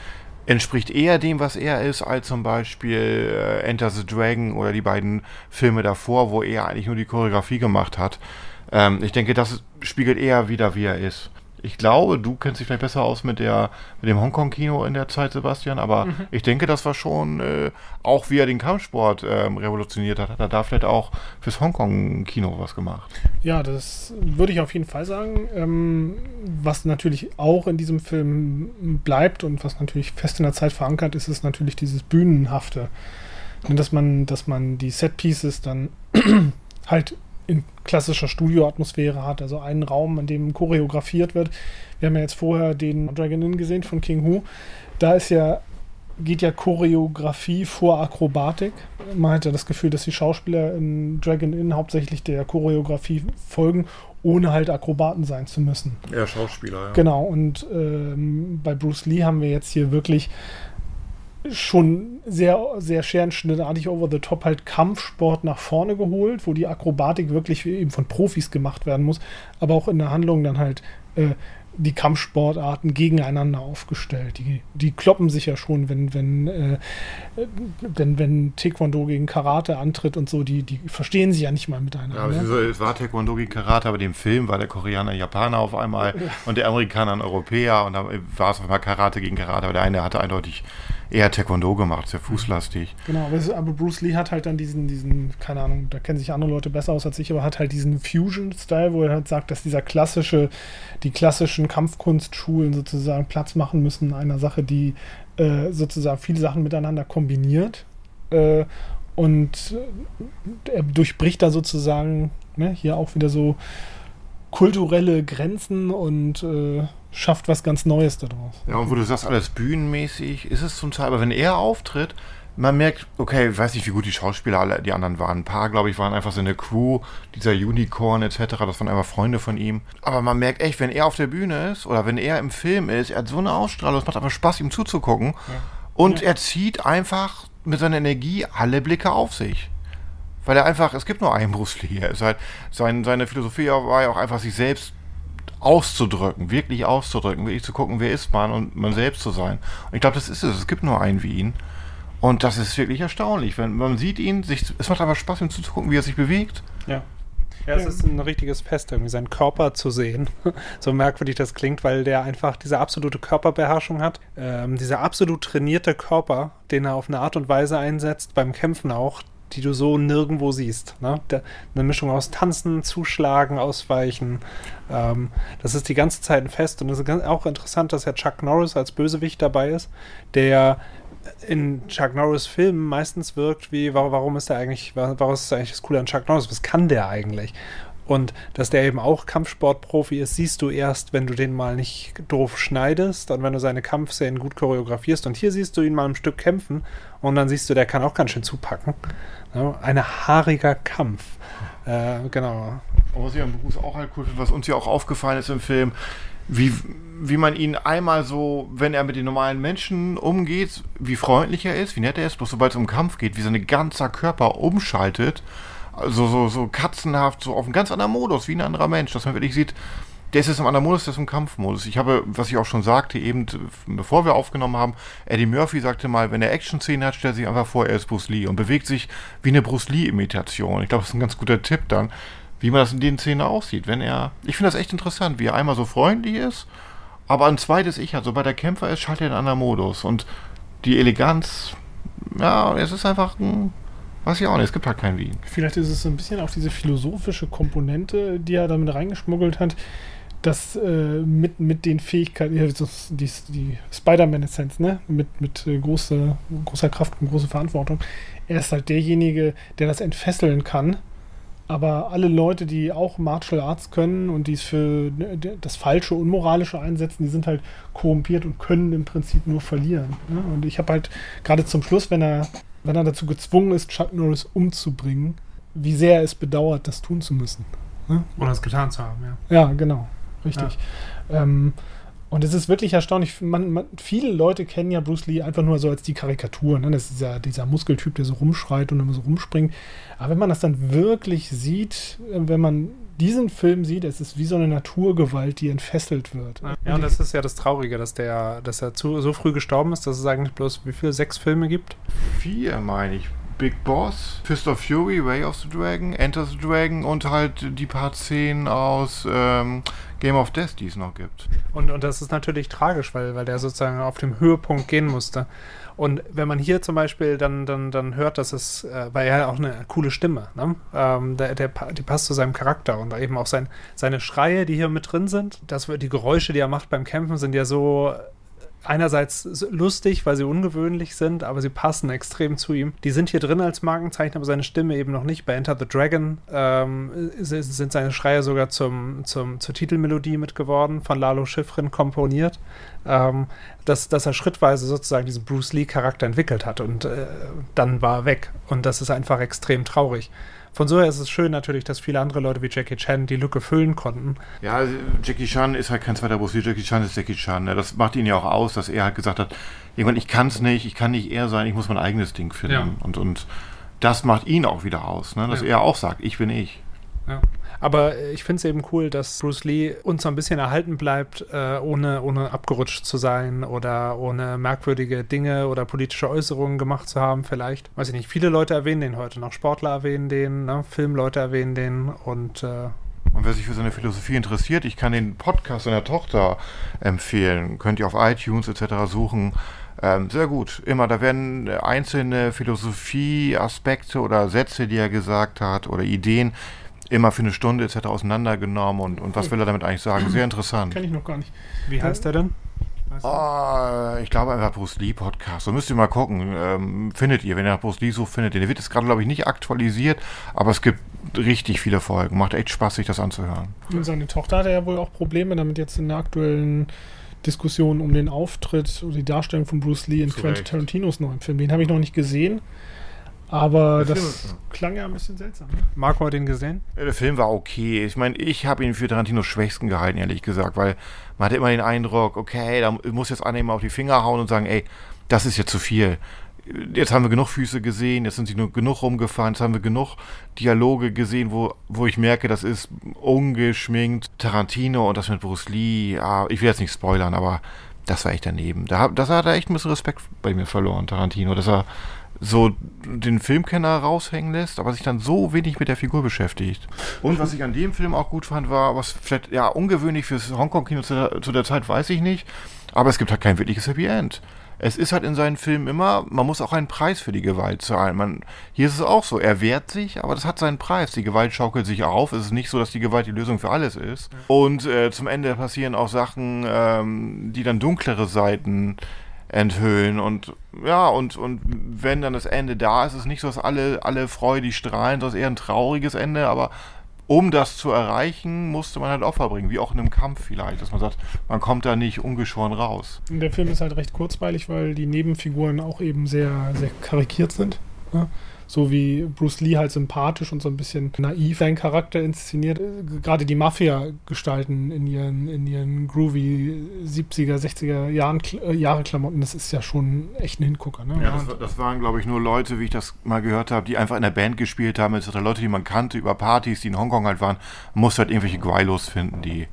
entspricht eher dem, was er ist, als zum Beispiel äh, Enter the Dragon oder die beiden Filme davor, wo er eigentlich nur die Choreografie gemacht hat. Ähm, ich denke, das spiegelt eher wieder, wie er ist. Ich glaube, du kennst dich vielleicht besser aus mit, der, mit dem Hongkong-Kino in der Zeit, Sebastian, aber ich denke, das war schon, äh, auch wie er den Kampfsport ähm, revolutioniert hat, hat er da vielleicht auch fürs Hongkong-Kino was gemacht. Ja, das würde ich auf jeden Fall sagen. Ähm, was natürlich auch in diesem Film bleibt und was natürlich fest in der Zeit verankert ist, ist natürlich dieses Bühnenhafte. Dass man, dass man die Set-Pieces dann halt in klassischer Studioatmosphäre hat, also einen Raum, in dem choreografiert wird. Wir haben ja jetzt vorher den Dragon Inn gesehen von King Hu. Da ist ja geht ja Choreografie vor Akrobatik. Man hat ja das Gefühl, dass die Schauspieler in Dragon Inn hauptsächlich der Choreografie folgen, ohne halt Akrobaten sein zu müssen. Ja, Schauspieler, ja. Genau, und ähm, bei Bruce Lee haben wir jetzt hier wirklich schon sehr, sehr scherenschnittartig over the top halt Kampfsport nach vorne geholt, wo die Akrobatik wirklich eben von Profis gemacht werden muss, aber auch in der Handlung dann halt äh, die Kampfsportarten gegeneinander aufgestellt. Die, die kloppen sich ja schon, wenn, wenn, äh, wenn, wenn Taekwondo gegen Karate antritt und so, die, die verstehen sich ja nicht mal Ja, miteinander. aber es, ist so, es war Taekwondo gegen Karate, aber dem Film war der Koreaner Japaner auf einmal und der Amerikaner ein Europäer und dann war es auf einmal Karate gegen Karate, aber der eine hatte eindeutig eher Taekwondo gemacht, sehr fußlastig. Genau, aber, es, aber Bruce Lee hat halt dann diesen, diesen, keine Ahnung, da kennen sich andere Leute besser aus als ich, aber hat halt diesen Fusion-Style, wo er halt sagt, dass dieser klassische, die klassischen Kampfkunstschulen sozusagen Platz machen müssen in einer Sache, die äh, sozusagen viele Sachen miteinander kombiniert. Äh, und äh, er durchbricht da sozusagen ne, hier auch wieder so kulturelle Grenzen und äh, schafft was ganz Neues daraus. Ja, und wo du sagst, alles bühnenmäßig, ist es zum Teil, aber wenn er auftritt, man merkt, okay, ich weiß nicht, wie gut die Schauspieler alle, die anderen waren. Ein paar, glaube ich, waren einfach so eine Crew, dieser Unicorn etc., das waren einfach Freunde von ihm. Aber man merkt echt, wenn er auf der Bühne ist oder wenn er im Film ist, er hat so eine Ausstrahlung, es macht einfach Spaß, ihm zuzugucken. Ja. Und ja. er zieht einfach mit seiner Energie alle Blicke auf sich. Weil er einfach, es gibt nur einen Bruce Lee. Ist halt, sein, seine Philosophie war ja auch einfach, sich selbst auszudrücken, wirklich auszudrücken, wirklich zu gucken, wer ist man und man selbst zu sein. Und ich glaube, das ist es. Es gibt nur einen wie ihn. Und das ist wirklich erstaunlich. Wenn man sieht ihn, sich, es macht aber Spaß, ihm zuzugucken, wie er sich bewegt. Ja. Ja, es ist ein richtiges Fest, irgendwie seinen Körper zu sehen. so merkwürdig das klingt, weil der einfach diese absolute Körperbeherrschung hat. Ähm, dieser absolut trainierte Körper, den er auf eine Art und Weise einsetzt, beim Kämpfen auch, die du so nirgendwo siehst. Ne? Der, eine Mischung aus Tanzen, Zuschlagen, Ausweichen. Ähm, das ist die ganze Zeit ein Fest. Und es ist auch interessant, dass ja Chuck Norris als Bösewicht dabei ist, der in Chuck Norris Filmen meistens wirkt wie, warum ist der eigentlich, warum ist eigentlich das Coole an Chuck Norris? Was kann der eigentlich? Und dass der eben auch Kampfsportprofi ist, siehst du erst, wenn du den mal nicht doof schneidest und wenn du seine Kampfszenen gut choreografierst. Und hier siehst du ihn mal ein Stück kämpfen und dann siehst du, der kann auch ganz schön zupacken. Ja, ein haariger Kampf. Äh, genau. Was ich am Beruf auch halt cool finde, was uns ja auch aufgefallen ist im Film, wie, wie man ihn einmal so, wenn er mit den normalen Menschen umgeht, wie freundlich er ist, wie nett er ist, bloß sobald es um Kampf geht, wie sein ganzer Körper umschaltet, also so, so katzenhaft, so auf einen ganz anderen Modus, wie ein anderer Mensch, dass man wirklich sieht, der ist jetzt im anderen Modus, der ist im Kampfmodus. Ich habe, was ich auch schon sagte, eben bevor wir aufgenommen haben, Eddie Murphy sagte mal, wenn er Action-Szenen hat, stellt sich einfach vor, er ist Bruce Lee und bewegt sich wie eine Bruce Lee-Imitation. Ich glaube, das ist ein ganz guter Tipp dann, wie man das in den Szenen aussieht. Wenn er, ich finde das echt interessant, wie er einmal so freundlich ist, aber ein zweites Ich hat. Sobald der Kämpfer ist, schaltet er in einen anderen Modus. Und die Eleganz, ja, es ist einfach ein, weiß ich auch nicht, es gibt halt kein Wien. Vielleicht ist es so ein bisschen auch diese philosophische Komponente, die er damit reingeschmuggelt hat, dass äh, mit, mit den Fähigkeiten, ja, die, die Spider-Man-Essenz, ne? Mit, mit äh, großer, großer Kraft und großer Verantwortung. Er ist halt derjenige, der das entfesseln kann aber alle Leute, die auch Martial Arts können und die es für ne, das Falsche, Unmoralische einsetzen, die sind halt korrumpiert und können im Prinzip nur verlieren. Ne? Und ich habe halt gerade zum Schluss, wenn er, wenn er dazu gezwungen ist, Chuck Norris umzubringen, wie sehr er es bedauert, das tun zu müssen. Ne? Oder es getan zu haben, ja. Ja, genau. Richtig. Ja. Ähm, und es ist wirklich erstaunlich. Man, man, viele Leute kennen ja Bruce Lee einfach nur so als die Karikatur. Ne? Das ist dieser, dieser Muskeltyp, der so rumschreit und immer so rumspringt. Aber wenn man das dann wirklich sieht, äh, wenn man diesen Film sieht, es ist wie so eine Naturgewalt, die entfesselt wird. Ja, und das ist ja das Traurige, dass der, dass er zu, so früh gestorben ist, dass es eigentlich bloß wie viele sechs Filme gibt? Vier, meine ich. Big Boss, Fist of Fury, Way of the Dragon, Enter the Dragon und halt die paar Szenen aus ähm, Game of Death, die es noch gibt. Und, und das ist natürlich tragisch, weil, weil der sozusagen auf dem Höhepunkt gehen musste. Und wenn man hier zum Beispiel dann, dann, dann hört, dass es, äh, weil er auch eine coole Stimme, ne? ähm, der, der, die passt zu seinem Charakter und eben auch sein, seine Schreie, die hier mit drin sind, das, die Geräusche, die er macht beim Kämpfen, sind ja so einerseits lustig, weil sie ungewöhnlich sind, aber sie passen extrem zu ihm. Die sind hier drin als Markenzeichen, aber seine Stimme eben noch nicht. Bei Enter the Dragon ähm, sind seine Schreie sogar zum, zum, zur Titelmelodie mitgeworden, von Lalo Schifrin komponiert. Ähm, dass, dass er schrittweise sozusagen diesen Bruce Lee-Charakter entwickelt hat und äh, dann war er weg. Und das ist einfach extrem traurig. Von so her ist es schön natürlich, dass viele andere Leute wie Jackie Chan die Lücke füllen konnten. Ja, Jackie Chan ist halt kein zweiter Bruce Lee. Jackie Chan ist Jackie Chan. Ne? Das macht ihn ja auch aus, dass er halt gesagt hat, irgendwann, ich kann es nicht, ich kann nicht er sein, ich muss mein eigenes Ding finden. Ja. Und, und das macht ihn auch wieder aus, ne? dass ja. er auch sagt, ich bin ich. Ja. Aber ich finde es eben cool, dass Bruce Lee uns so ein bisschen erhalten bleibt, äh, ohne, ohne abgerutscht zu sein oder ohne merkwürdige Dinge oder politische Äußerungen gemacht zu haben, vielleicht. Weiß ich nicht, viele Leute erwähnen den heute noch. Sportler erwähnen den, ne? Filmleute erwähnen den und äh, und wer sich für seine Philosophie interessiert, ich kann den Podcast seiner Tochter empfehlen. Könnt ihr auf iTunes etc. suchen. Ähm, sehr gut. Immer, da werden einzelne Philosophie-Aspekte oder Sätze, die er gesagt hat, oder Ideen immer für eine Stunde etc. auseinandergenommen und, und was will er damit eigentlich sagen? Sehr interessant. Kenn ich noch gar nicht. Wie heißt der denn? Oh, ich glaube einfach Bruce Lee Podcast. So müsst ihr mal gucken. Ähm, findet ihr, wenn ihr nach Bruce Lee sucht, findet ihr. Der wird jetzt gerade, glaube ich, nicht aktualisiert, aber es gibt richtig viele Folgen. Macht echt Spaß, sich das anzuhören. Und seine Tochter hatte ja wohl auch Probleme damit jetzt in der aktuellen Diskussion um den Auftritt oder die Darstellung von Bruce Lee in Quentin. Tarantinos neuen Film. Den habe ich noch nicht gesehen, aber Der das Film klang ja ein bisschen seltsam. Ne? Marco hat ihn gesehen? Ja, Der Film war okay. Ich meine, ich habe ihn für Tarantinos schwächsten gehalten, ehrlich gesagt, weil man hatte immer den Eindruck, okay, da muss jetzt einer immer auf die Finger hauen und sagen, ey, das ist jetzt zu viel. Jetzt haben wir genug Füße gesehen, jetzt sind sie nur genug rumgefahren, jetzt haben wir genug Dialoge gesehen, wo, wo ich merke, das ist ungeschminkt Tarantino und das mit Bruce Lee. Ah, ich will jetzt nicht spoilern, aber das war echt daneben. Da, das hat er echt ein bisschen Respekt bei mir verloren, Tarantino, dass er so den Filmkenner raushängen lässt, aber sich dann so wenig mit der Figur beschäftigt. Und was ich an dem Film auch gut fand, war, was vielleicht ja ungewöhnlich fürs Hongkong-Kino zu, der- zu der Zeit, weiß ich nicht, aber es gibt halt kein wirkliches Happy End. Es ist halt in seinen Filmen immer, man muss auch einen Preis für die Gewalt zahlen. Man, hier ist es auch so, er wehrt sich, aber das hat seinen Preis. Die Gewalt schaukelt sich auf. Es ist nicht so, dass die Gewalt die Lösung für alles ist. Und äh, zum Ende passieren auch Sachen, ähm, die dann dunklere Seiten enthüllen und ja und und wenn dann das Ende da ist, ist es nicht so, dass alle alle freudig strahlen, das ist eher ein trauriges Ende, aber um das zu erreichen, musste man halt Opfer bringen, wie auch in einem Kampf vielleicht, dass man sagt, man kommt da nicht ungeschoren raus. Der Film ist halt recht kurzweilig, weil die Nebenfiguren auch eben sehr, sehr karikiert sind. Ne? So wie Bruce Lee halt sympathisch und so ein bisschen naiv seinen Charakter inszeniert. Äh, Gerade die Mafia-Gestalten in ihren, in ihren groovy 70er, 60er Jahren, äh, Jahre Klamotten, das ist ja schon echt ein Hingucker. Ne? Ja, das, das waren, glaube ich, nur Leute, wie ich das mal gehört habe, die einfach in der Band gespielt haben. Es waren Leute, die man kannte über Partys, die in Hongkong halt waren. Man musste halt irgendwelche Gweilos finden, die,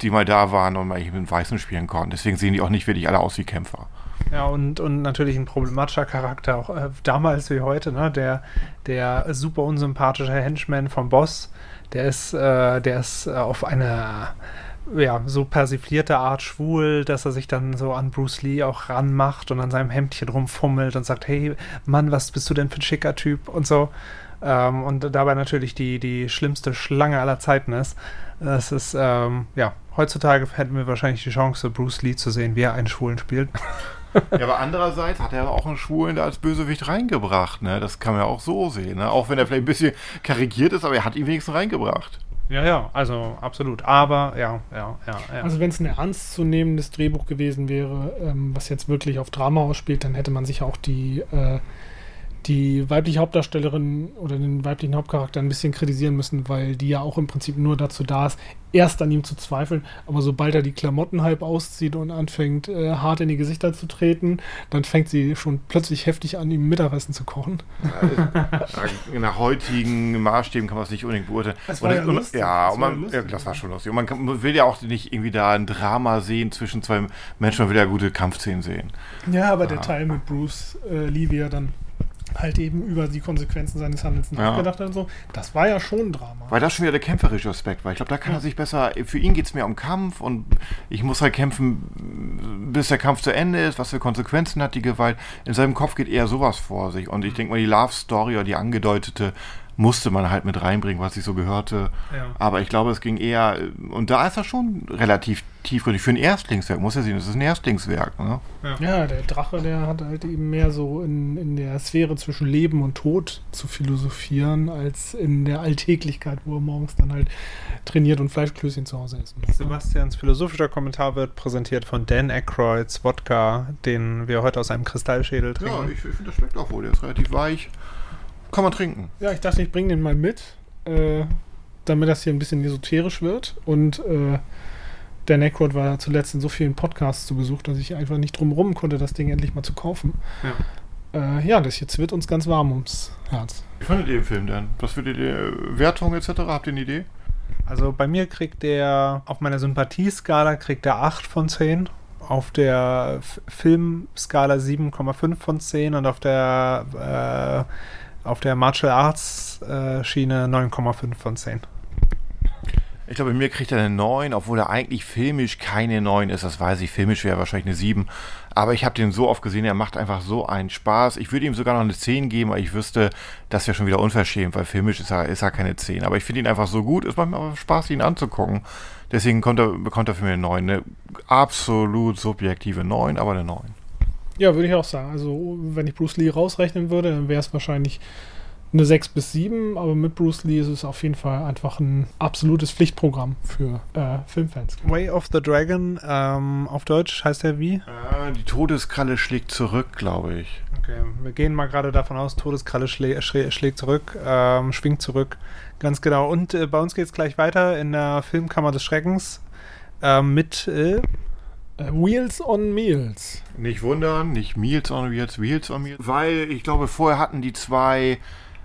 die mal da waren und mal mit Weißen spielen konnten. Deswegen sehen die auch nicht wirklich alle aus wie Kämpfer. Ja, und, und natürlich ein problematischer Charakter, auch äh, damals wie heute, ne? Der, der super unsympathische Henchman vom Boss, der ist, äh, der ist äh, auf eine ja, so persiflierte Art schwul, dass er sich dann so an Bruce Lee auch ranmacht und an seinem Hemdchen rumfummelt und sagt, hey Mann, was bist du denn für ein schicker Typ und so. Ähm, und dabei natürlich die, die schlimmste Schlange aller Zeiten ist. Das ist, ähm, ja, heutzutage hätten wir wahrscheinlich die Chance, Bruce Lee zu sehen, wie er einen Schwulen spielt. Ja, aber andererseits hat er auch einen Schwulen da als Bösewicht reingebracht. Ne? Das kann man ja auch so sehen. Ne? Auch wenn er vielleicht ein bisschen karikiert ist, aber er hat ihn wenigstens reingebracht. Ja, ja, also absolut. Aber ja, ja, ja, ja. Also wenn es ein ernstzunehmendes Drehbuch gewesen wäre, ähm, was jetzt wirklich auf Drama ausspielt, dann hätte man sich auch die, äh, die weibliche Hauptdarstellerin oder den weiblichen Hauptcharakter ein bisschen kritisieren müssen, weil die ja auch im Prinzip nur dazu da ist, erst an ihm zu zweifeln, aber sobald er die Klamotten halb auszieht und anfängt, äh, hart in die Gesichter zu treten, dann fängt sie schon plötzlich heftig an, ihm Mittagessen zu kochen. Nach heutigen Maßstäben kann man es nicht unbedingt beurteilen. Das Und- war ja und, lustig. Ja, Das und war man, ja ja, das war schon lustig. Und man, kann, man will ja auch nicht irgendwie da ein Drama sehen zwischen zwei Menschen, man will ja gute Kampfszenen sehen. Ja, aber der Ah. Teil mit Bruce äh, er dann halt eben über die Konsequenzen seines Handelns Ja. nachgedacht hat und so, das war ja schon ein Drama. Weil das schon wieder der kämpferische Aspekt war. Ich glaube, da kann er sich besser. Für ihn geht es mehr um Kampf und ich muss halt kämpfen, bis der Kampf zu Ende ist. Was für Konsequenzen hat die Gewalt? In seinem Kopf geht eher sowas vor sich. Und ich denke mal, die Love Story oder die angedeutete musste man halt mit reinbringen, was sich so gehörte. Ja. Aber ich glaube, es ging eher. Und da ist er schon relativ tiefgründig. Für ein Erstlingswerk, muss ja sehen, das ist ein Erstlingswerk. Ne? Ja, der Drache, der hat halt eben mehr so in, in der Sphäre zwischen Leben und Tod zu philosophieren, als in der Alltäglichkeit, wo er morgens dann halt trainiert und Fleischklößchen zu Hause essen muss. Sebastians philosophischer Kommentar wird präsentiert von Dan Aykroyds Wodka, den wir heute aus einem Kristallschädel Ja, trinken. ich, ich finde, das schmeckt auch wohl. Der ist relativ weich. Kann man trinken. Ja, ich dachte, ich bringe den mal mit, äh, damit das hier ein bisschen esoterisch wird. Und äh, der Necrod war zuletzt in so vielen Podcasts zu Besuch, dass ich einfach nicht drum rum konnte, das Ding endlich mal zu kaufen. Ja, äh, ja das jetzt wird uns ganz warm ums Herz. Wie fandet ihr den Film denn? Was für die Wertung etc.? Habt ihr eine Idee? Also bei mir kriegt der, auf meiner Sympathieskala kriegt er 8 von 10, auf der Filmskala 7,5 von 10 und auf der, äh, auf der Martial Arts äh, Schiene 9,5 von 10. Ich glaube, mir kriegt er eine 9, obwohl er eigentlich filmisch keine 9 ist. Das weiß ich. Filmisch wäre er wahrscheinlich eine 7. Aber ich habe den so oft gesehen, er macht einfach so einen Spaß. Ich würde ihm sogar noch eine 10 geben, aber ich wüsste, das wäre schon wieder unverschämt, weil filmisch ist er, ist er keine 10. Aber ich finde ihn einfach so gut. Es macht mir aber Spaß, ihn anzugucken. Deswegen kommt er, bekommt er für mich eine 9. Eine absolut subjektive 9, aber eine 9. Ja, würde ich auch sagen. Also, wenn ich Bruce Lee rausrechnen würde, dann wäre es wahrscheinlich eine 6 bis 7, aber mit Bruce Lee ist es auf jeden Fall einfach ein absolutes Pflichtprogramm für äh, Filmfans. Way of the Dragon, ähm, auf Deutsch heißt er wie? Äh, die Todeskralle schlägt zurück, glaube ich. Okay, wir gehen mal gerade davon aus, Todeskralle schlä schlä schlägt zurück, ähm, schwingt zurück. Ganz genau. Und äh, bei uns geht es gleich weiter in der Filmkammer des Schreckens ähm, mit Äh, Wheels on Meals. Nicht wundern, nicht Meals on Wheels, Wheels on Meals. Weil ich glaube, vorher hatten die zwei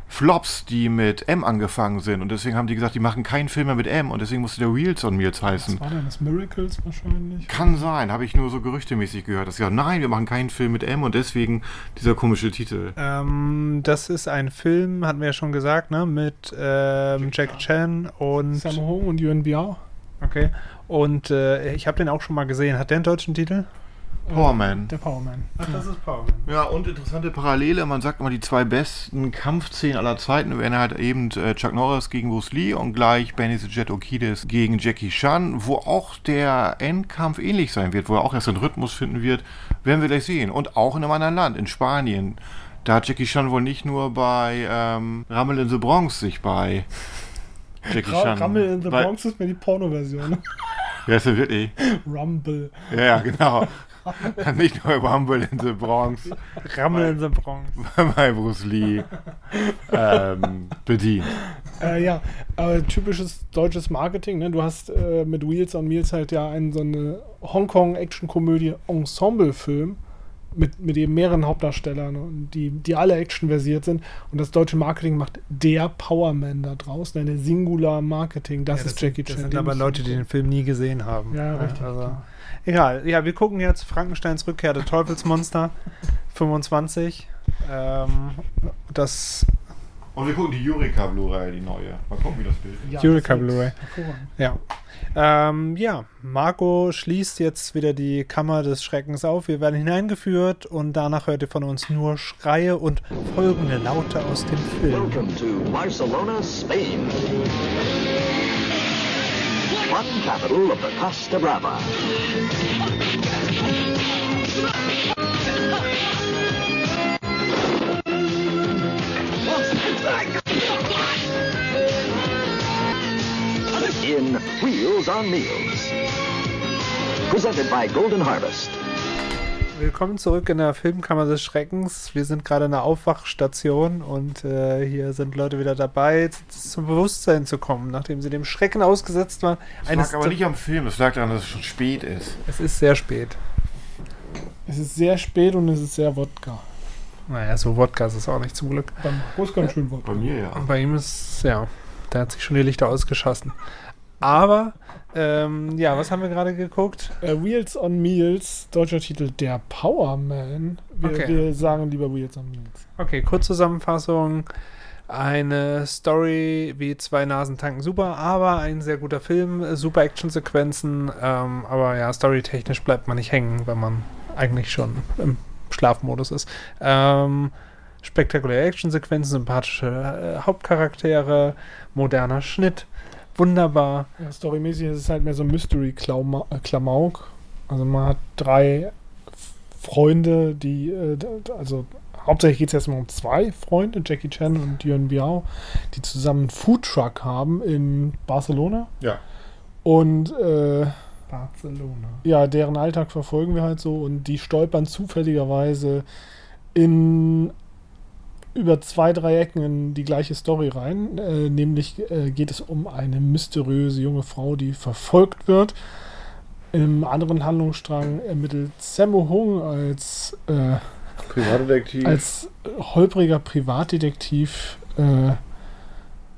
Flops, die mit M angefangen sind. Und deswegen haben die gesagt, die machen keinen Film mehr mit M. Und deswegen musste der Wheels on Meals heißen. Was war denn das? Miracles wahrscheinlich? Kann sein, habe ich nur so gerüchtemäßig gehört. Dass sie gesagt, nein, wir machen keinen Film mit M und deswegen dieser komische Titel. ähm, das ist ein Film, hatten wir ja schon gesagt, ne? Mit ähm, Jackie Chan und Sammo Hung und Yuan Biao. okay. Und äh, ich habe den auch schon mal gesehen. Hat der einen deutschen Titel? Powerman. Der Powerman. Ach, das ist Powerman. Ja, und interessante Parallele. Man sagt immer, die zwei besten Kampfszenen aller Zeiten wären halt eben äh, Chuck Norris gegen Bruce Lee und gleich Benny the Jet Okidis gegen Jackie Chan, wo auch der Endkampf ähnlich sein wird, wo er auch erst einen Rhythmus finden wird, werden wir gleich sehen. Und auch in einem anderen Land, in Spanien. Da hat Jackie Chan wohl nicht nur bei ähm, Rammel in the Bronx sich bei Jackie Ra Chan. Rumble in the bei, Bronx ist mir die Porno-Version. Ja, ist wirklich. Rumble. Ja, ja, genau. nicht nur Rumble in the Bronx. Rammel in the Bronx. bei Bruce Lee ähm, bedient. Äh, ja, aber typisches deutsches Marketing. Ne? Du hast äh, mit Wheels on Meals halt ja einen, so eine Hongkong-Action-Komödie-Ensemble-Film mit, mit eben mehreren Hauptdarstellern, und die, die alle actionversiert sind. Und das deutsche Marketing macht der Powerman da draußen, eine Singular Marketing. Das Ja, ist Jackie Das Chan. sind Den aber Leute, die den Film nie gesehen haben. Ja, richtig, Also, egal. Ja, wir gucken jetzt Frankensteins Rückkehr der Teufelsmonster 25. Ähm, das Und wir gucken die Eureka Blu-ray, die neue. Mal gucken, wie das Bild ist. Ja, Eureka Blu-ray. Ja. Ähm, ja, Marco schließt jetzt wieder die Kammer des Schreckens auf. Wir werden hineingeführt und danach hört ihr von uns nur Schreie und folgende Laute aus dem Film. Welcome to Barcelona, Spain. One capital of the Costa Brava. In Wheels on Meals. Presented by Golden Harvest. Willkommen zurück in der Filmkammer des Schreckens. Wir sind gerade in der Aufwachstation und äh, hier sind Leute wieder dabei, zum Bewusstsein zu kommen, nachdem sie dem Schrecken ausgesetzt waren. Das lag aber nicht am Film, das lag daran, dass es schon spät ist. es ist sehr spät. Es ist sehr spät und es ist sehr Wodka. Naja, so Wodka ist es auch nicht zum Glück. Beim Groß ganz schön Wodka. Bei mir ja. Und bei ihm ist, ja, der hat sich schon die Lichter ausgeschossen. Aber, ähm, ja, was haben wir gerade geguckt? Äh, Wheels on Meals, deutscher Titel Der Powerman. Wir, Okay. wir sagen lieber Wheels on Meals. Okay, Kurzzusammenfassung. Eine Story wie zwei Nasen tanken super, aber ein sehr guter Film, super Actionsequenzen, ähm, aber ja, storytechnisch bleibt man nicht hängen, wenn man eigentlich schon im Schlafmodus ist. Ähm, spektakuläre Actionsequenzen, sympathische äh, Hauptcharaktere, moderner Schnitt, wunderbar. Ja, storymäßig ist es halt mehr so Mystery-Klamauk. Also man hat drei Freunde, die, äh, also hauptsächlich geht es erstmal um zwei Freunde, Jackie Chan und Yuan Biao, die zusammen einen Foodtruck haben in Barcelona. Ja. Und äh, Barcelona. ja, deren Alltag verfolgen wir halt so und die stolpern zufälligerweise in über zwei, drei Ecken in die gleiche Story rein. Äh, nämlich äh, geht es um eine mysteriöse junge Frau, die verfolgt wird. Im anderen Handlungsstrang ermittelt Sammo Hung als, äh, Privatdetektiv. als holpriger Privatdetektiv äh,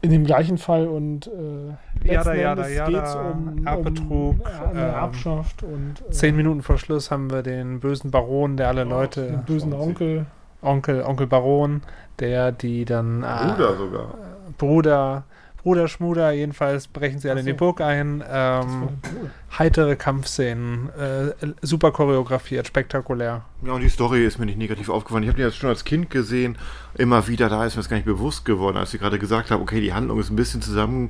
in dem gleichen Fall und äh, Jada, letzten jada, Endes jada, geht's um, Erbbetrug, um eine ähm, Erbschaft und äh, Zehn Minuten vor Schluss haben wir den bösen Baron, der alle Leute, den bösen 20. Onkel. Onkel, Onkel Baron, der die dann äh, Bruder sogar. Bruder, Bruder Schmuder, jedenfalls brechen sie alle in die so. Burg ein. Ähm, heitere Kampfszenen, äh, super choreografiert, spektakulär. Ja, und die Story ist mir nicht negativ aufgefallen. Ich habe die jetzt schon als Kind gesehen, immer wieder, da ist mir das gar nicht bewusst geworden, als ich gerade gesagt habe, okay, die Handlung ist ein bisschen zusammen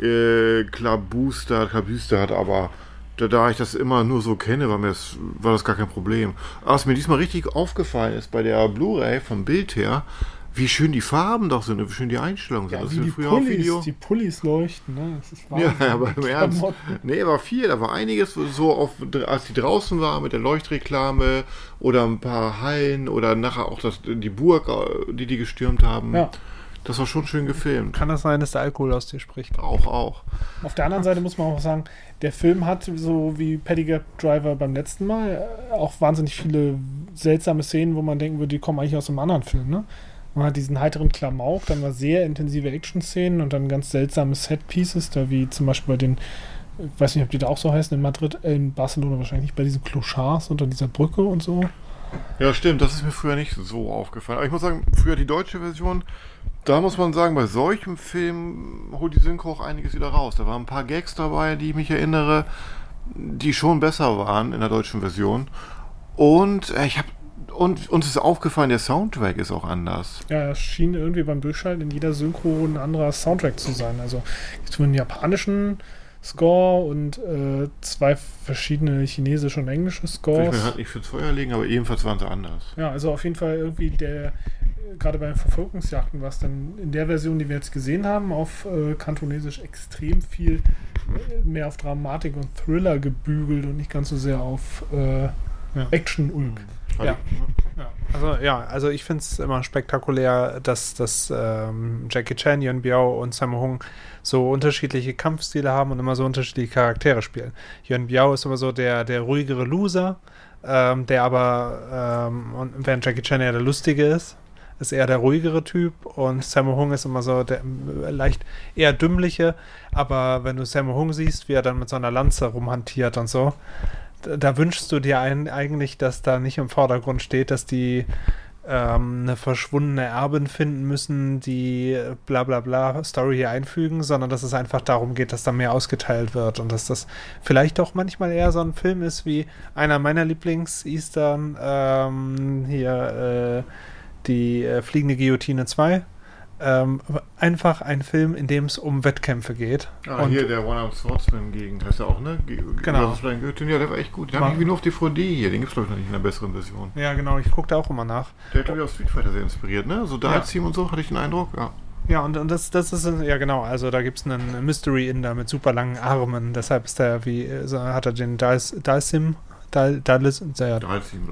äh, klabustert, klabüstert, aber da, da ich das immer nur so kenne, war, mir das, war das gar kein Problem. Aber was mir diesmal richtig aufgefallen ist, bei der Blu-ray vom Bild her, wie schön die Farben doch sind und wie schön die Einstellungen sind. Ja, das wie die. Pullis, die Pullis leuchten, ne? Das ist Ja, aber im Ernst. Nee, war viel. Da war einiges so, auf, als die draußen waren mit der Leuchtreklame oder ein paar Hallen oder nachher auch das, die Burg, äh, die die gestürmt haben. Ja. Das war schon schön gefilmt. Kann das sein, dass der Alkohol aus dir spricht? Auch, auch. Auf der anderen Seite muss man auch sagen, der Film hat, so wie Paddy Gap Driver beim letzten Mal, auch wahnsinnig viele seltsame Szenen, wo man denken würde, die kommen eigentlich aus einem anderen Film. Ne? Man hat diesen heiteren Klamauk, dann war sehr intensive Action-Szenen und dann ganz seltsame Set-Pieces, da wie zum Beispiel bei den, ich weiß nicht, ob die da auch so heißen, in Madrid, äh, in Barcelona wahrscheinlich, nicht, bei diesen Clochards unter dieser Brücke und so. Ja, stimmt. Das ist mir früher nicht so aufgefallen. Aber ich muss sagen, früher die deutsche Version, da muss man sagen, bei solchem Film holt die Synchro auch einiges wieder raus. Da waren ein paar Gags dabei, die ich mich erinnere, die schon besser waren in der deutschen Version. Und äh, ich habe und uns ist aufgefallen, der Soundtrack ist auch anders. Ja, es schien irgendwie beim Durchschalten in jeder Synchro ein anderer Soundtrack zu sein. Also gibt es einen japanischen Score und äh, zwei verschiedene chinesische und englische Will ich Scores. halt nicht fürs Feuer legen, aber ebenfalls waren sie anders. Ja, also auf jeden Fall irgendwie der, gerade bei den Verfolgungsjagden war es dann in der Version, die wir jetzt gesehen haben, auf äh, Kantonesisch extrem viel äh, mehr auf Dramatik und Thriller gebügelt und nicht ganz so sehr auf äh, Ja. Action-Ulk. Ja. Ja. Also ja, also ich finde es immer spektakulär, dass, dass ähm, Jackie Chan, Yuen Biao und Sammo Hung so unterschiedliche Kampfstile haben und immer so unterschiedliche Charaktere spielen. Yuen Biao ist immer so der, der ruhigere Loser, ähm, der aber, ähm, und während Jackie Chan eher der Lustige ist, ist eher der ruhigere Typ und Sammo Hung ist immer so der leicht eher dümmliche, aber wenn du Sammo Hung siehst, wie er dann mit so einer Lanze rumhantiert und so, da, wünschst du dir ein, eigentlich, dass da nicht im Vordergrund steht, dass die ähm, eine verschwundene Erbin finden müssen, die bla bla bla Story hier einfügen, sondern dass es einfach darum geht, dass da mehr ausgeteilt wird und dass das vielleicht auch manchmal eher so ein Film ist wie einer meiner Lieblings-Eastern, ähm, hier äh, die äh, Fliegende Guillotine 2. Ähm, einfach ein Film, in dem es um Wettkämpfe geht. Ah, Und- hier der One-Out Swordsman gegen, heißt er auch, ne? Ge Genau. Ja, der war echt gut. Den habe ich nur auf DVD hier. Den gibt es, glaube ich, noch nicht in einer besseren Version. Ja, genau, ich gucke da auch immer nach. Der hat, glaube ich, auch Street Fighter sehr inspiriert, ne? So Ja. Dive Team und so, hatte ich den Eindruck. Ja. Ja, und, und das, das ist, ja genau, also da gibt es einen Mystery Inder mit super langen Armen, deshalb ist der wie, äh, so hat er den Dal- Dal, Dalis, ja,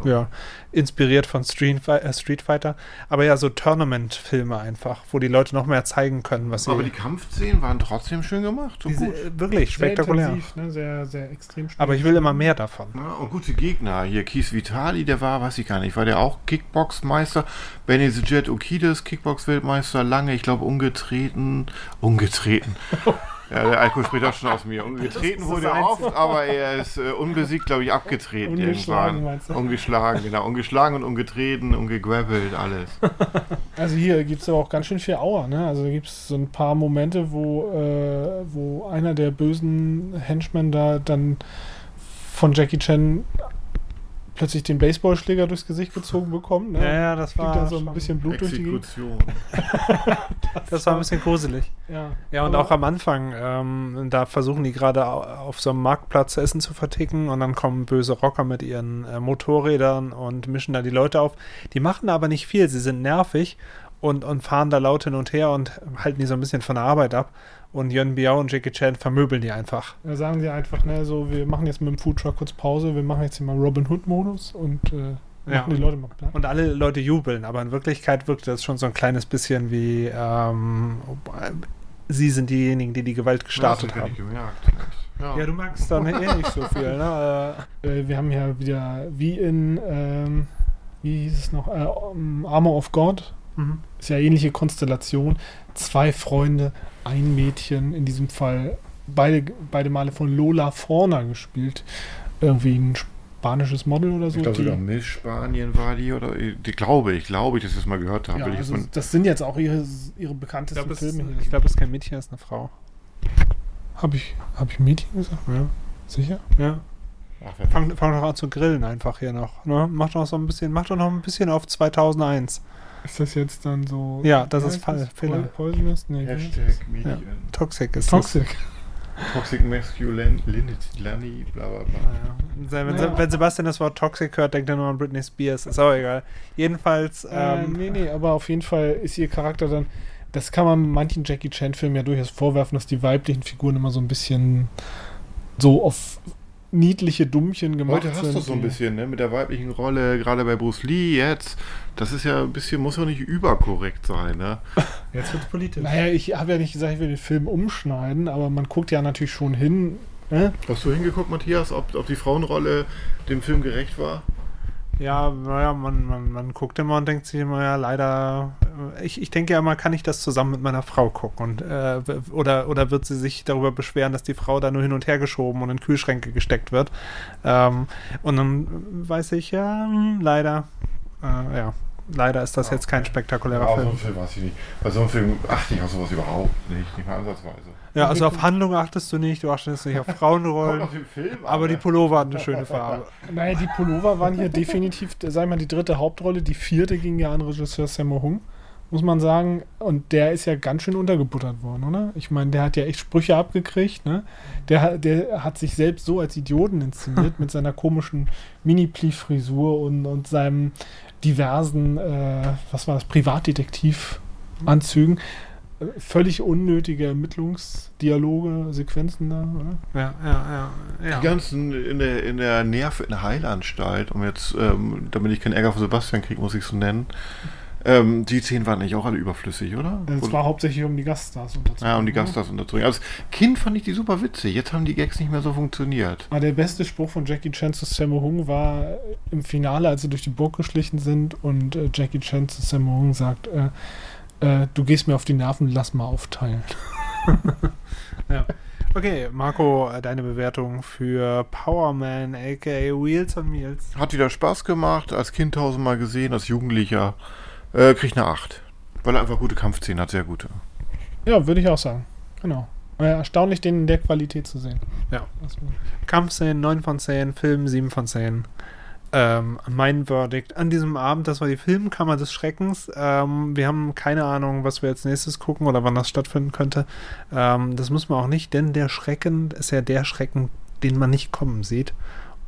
ja, inspiriert von Street, äh, Street Fighter, aber ja, so Tournament-Filme einfach, wo die Leute noch mehr zeigen können, was sie, Aber die Kampfszenen waren trotzdem schön gemacht. So diese, gut. äh, wirklich Sehr spektakulär. intensiv, ne? sehr, sehr extrem. Aber ich will immer mehr davon. Ja, und gute Gegner. Hier Keith Vitali, der war, weiß ich gar nicht, war der auch Kickbox-Meister? Benny the Jet Okides, Kickbox-Weltmeister, lange, ich glaube, ungetreten. Ungetreten. Ja, der Alkohol spricht auch schon aus mir. Ist wurde er oft, aber er ist äh, unbesiegt, glaube ich, abgetreten. Ungeschlagen, meinst du? Ungeschlagen, genau. Ungeschlagen und ungetreten, ungegrabbelt, alles. Also hier gibt es aber auch ganz schön viel Aua, ne? Also gibt es so ein paar Momente, wo, äh, wo einer der bösen Henchmen da dann von Jackie Chan plötzlich den Baseballschläger durchs Gesicht gezogen bekommt. Ne? Ja, ja, das Fliegt war, da so ein bisschen Blut durch die Gegend. Exekution. das war ein bisschen gruselig. Ja, Ja, und auch am Anfang, ähm, da versuchen die gerade au- auf so einem Marktplatz Essen zu verticken und dann kommen böse Rocker mit ihren äh, Motorrädern und mischen da die Leute auf. Die machen aber nicht viel, sie sind nervig und, und fahren da laut hin und her und halten die so ein bisschen von der Arbeit ab. Und Yuen Biao und Jackie Chan vermöbeln die einfach. Da sagen sie einfach, ne, so, wir machen jetzt mit dem Foodtruck kurz Pause, wir machen jetzt hier mal Robin Hood-Modus und äh, Ja. machen die Leute mal platt. Und alle Leute jubeln, aber in Wirklichkeit wirkt das schon so ein kleines bisschen wie ähm, sie sind diejenigen, die die Gewalt gestartet Das haben. gemerkt. Ja. Ja, du magst dann eh nicht so viel, ne? Äh, Äh, wir haben ja wieder, wie in, ähm, wie hieß es noch, äh, um, Armor of God, mhm. ist ja ähnliche Konstellation. Zwei Freunde, ein Mädchen, in diesem Fall beide, beide Male von Lola Forner gespielt. Irgendwie ein spanisches Model oder so. Ich glaube sogar Miss Spanien war die oder die glaube ich, glaube ich, dass ich das mal gehört habe. ja, also das sind jetzt auch ihre, ihre bekanntesten glaube, es, Filme ich glaub, es ist kein Mädchen, es ist eine Frau. Habe ich, hab ich Mädchen gesagt? Ja. Sicher? ja. Ach, Fang, fang doch an zu grillen einfach hier noch. Ne? Mach doch so ein bisschen, mach doch noch ein bisschen auf 2001. Ist das jetzt dann so. Ja, das ist Fall- das? Fehler. Poisonous? Nee, das? Hashtag Medien. Toxic ist Toxic. Toxic Masculinity, bla bla bla. Ja. Wenn, Ja. wenn Sebastian das Wort Toxic hört, denkt er nur an Britney Spears. Ist auch egal. Jedenfalls, Äh, ähm, nee, nee, aber auf jeden Fall ist ihr Charakter dann. Das kann man manchen Jackie Chan-Filmen ja durchaus vorwerfen, dass die weiblichen Figuren immer so ein bisschen so auf niedliche Dummchen gemacht Heute hast sind. du so ein bisschen, ne? Mit der weiblichen Rolle, gerade bei Bruce Lee jetzt. Das ist ja ein bisschen, muss ja nicht überkorrekt sein, ne? jetzt wird's politisch. Naja, ich habe ja nicht gesagt, ich will den Film umschneiden, aber man guckt ja natürlich schon hin. Ne? Hast du hingeguckt, Matthias, ob, ob die Frauenrolle dem Film gerecht war? Ja, naja, man, man, man guckt immer und denkt sich immer, ja, leider, äh, ich, ich denke ja immer, kann ich das zusammen mit meiner Frau gucken? Und, äh, oder, oder wird sie sich darüber beschweren, dass die Frau da nur hin und her geschoben und in Kühlschränke gesteckt wird? Ähm, und dann weiß ich, ja, hm, leider, äh, ja, leider ist das jetzt kein spektakulärer Ja, so Film. einen Film weiß ich nicht. Bei so einem Film achte ich auf sowas überhaupt nicht, nicht mal ansatzweise. Ja, also auf Handlung achtest du nicht, du achtest nicht auf Kommt Frauenrollen, auf den Film aber die ne? Pullover hatten eine schöne Farbe. Naja, die Pullover waren hier definitiv, sag ich mal, die dritte Hauptrolle. Die vierte ging ja an Regisseur Sammo Hung, muss man sagen. Und der ist ja ganz schön untergebuttert worden, oder? Ich meine, der hat ja echt Sprüche abgekriegt, ne? Der, hat- der hat sich selbst so als Idioten inszeniert mit seiner komischen Mini-Pli-Frisur und, und seinem diversen, äh, was war das, Privatdetektiv-Anzügen. Völlig unnötige Ermittlungsdialoge, Sequenzen da, oder? Ja, ja, ja. ja. Die ganzen in der, in der Nerv in der Heilanstalt, um jetzt, ähm, damit ich keinen Ärger von Sebastian kriege, muss ich so nennen. Ähm, die Szenen waren nicht auch alle überflüssig, oder? Es Oder- war hauptsächlich um die Gaststars unterzubringen. ja, um die ne? Gaststars unterzubringen. Als Kind fand ich die super witzig. Jetzt haben die Gags nicht mehr so funktioniert. Aber der beste Spruch von Jackie Chan zu Sammo Hung war äh, im Finale, als sie durch die Burg geschlichen sind und äh, Jackie Chan zu Sammo Hung sagt, äh, äh, du gehst mir auf die Nerven, lass mal aufteilen. Ja. Okay, Marco, äh, deine Bewertung für Power Man, aka Wheels on Meals. Hat wieder Spaß gemacht, als Kind tausendmal gesehen, als Jugendlicher. Äh, kriegt eine 8. Weil er einfach gute Kampfszenen hat, sehr gute. Ja, würde ich auch sagen. Genau. Äh, erstaunlich, den in der Qualität zu sehen. Ja. Kampfszenen 9 von 10, Film 7 von 10. Ähm, mein Verdict an diesem Abend, das war die Filmkammer des Schreckens. Ähm, wir haben keine Ahnung, was wir als nächstes gucken oder wann das stattfinden könnte. Ähm, das müssen wir auch nicht, denn der Schrecken ist ja der Schrecken, den man nicht kommen sieht.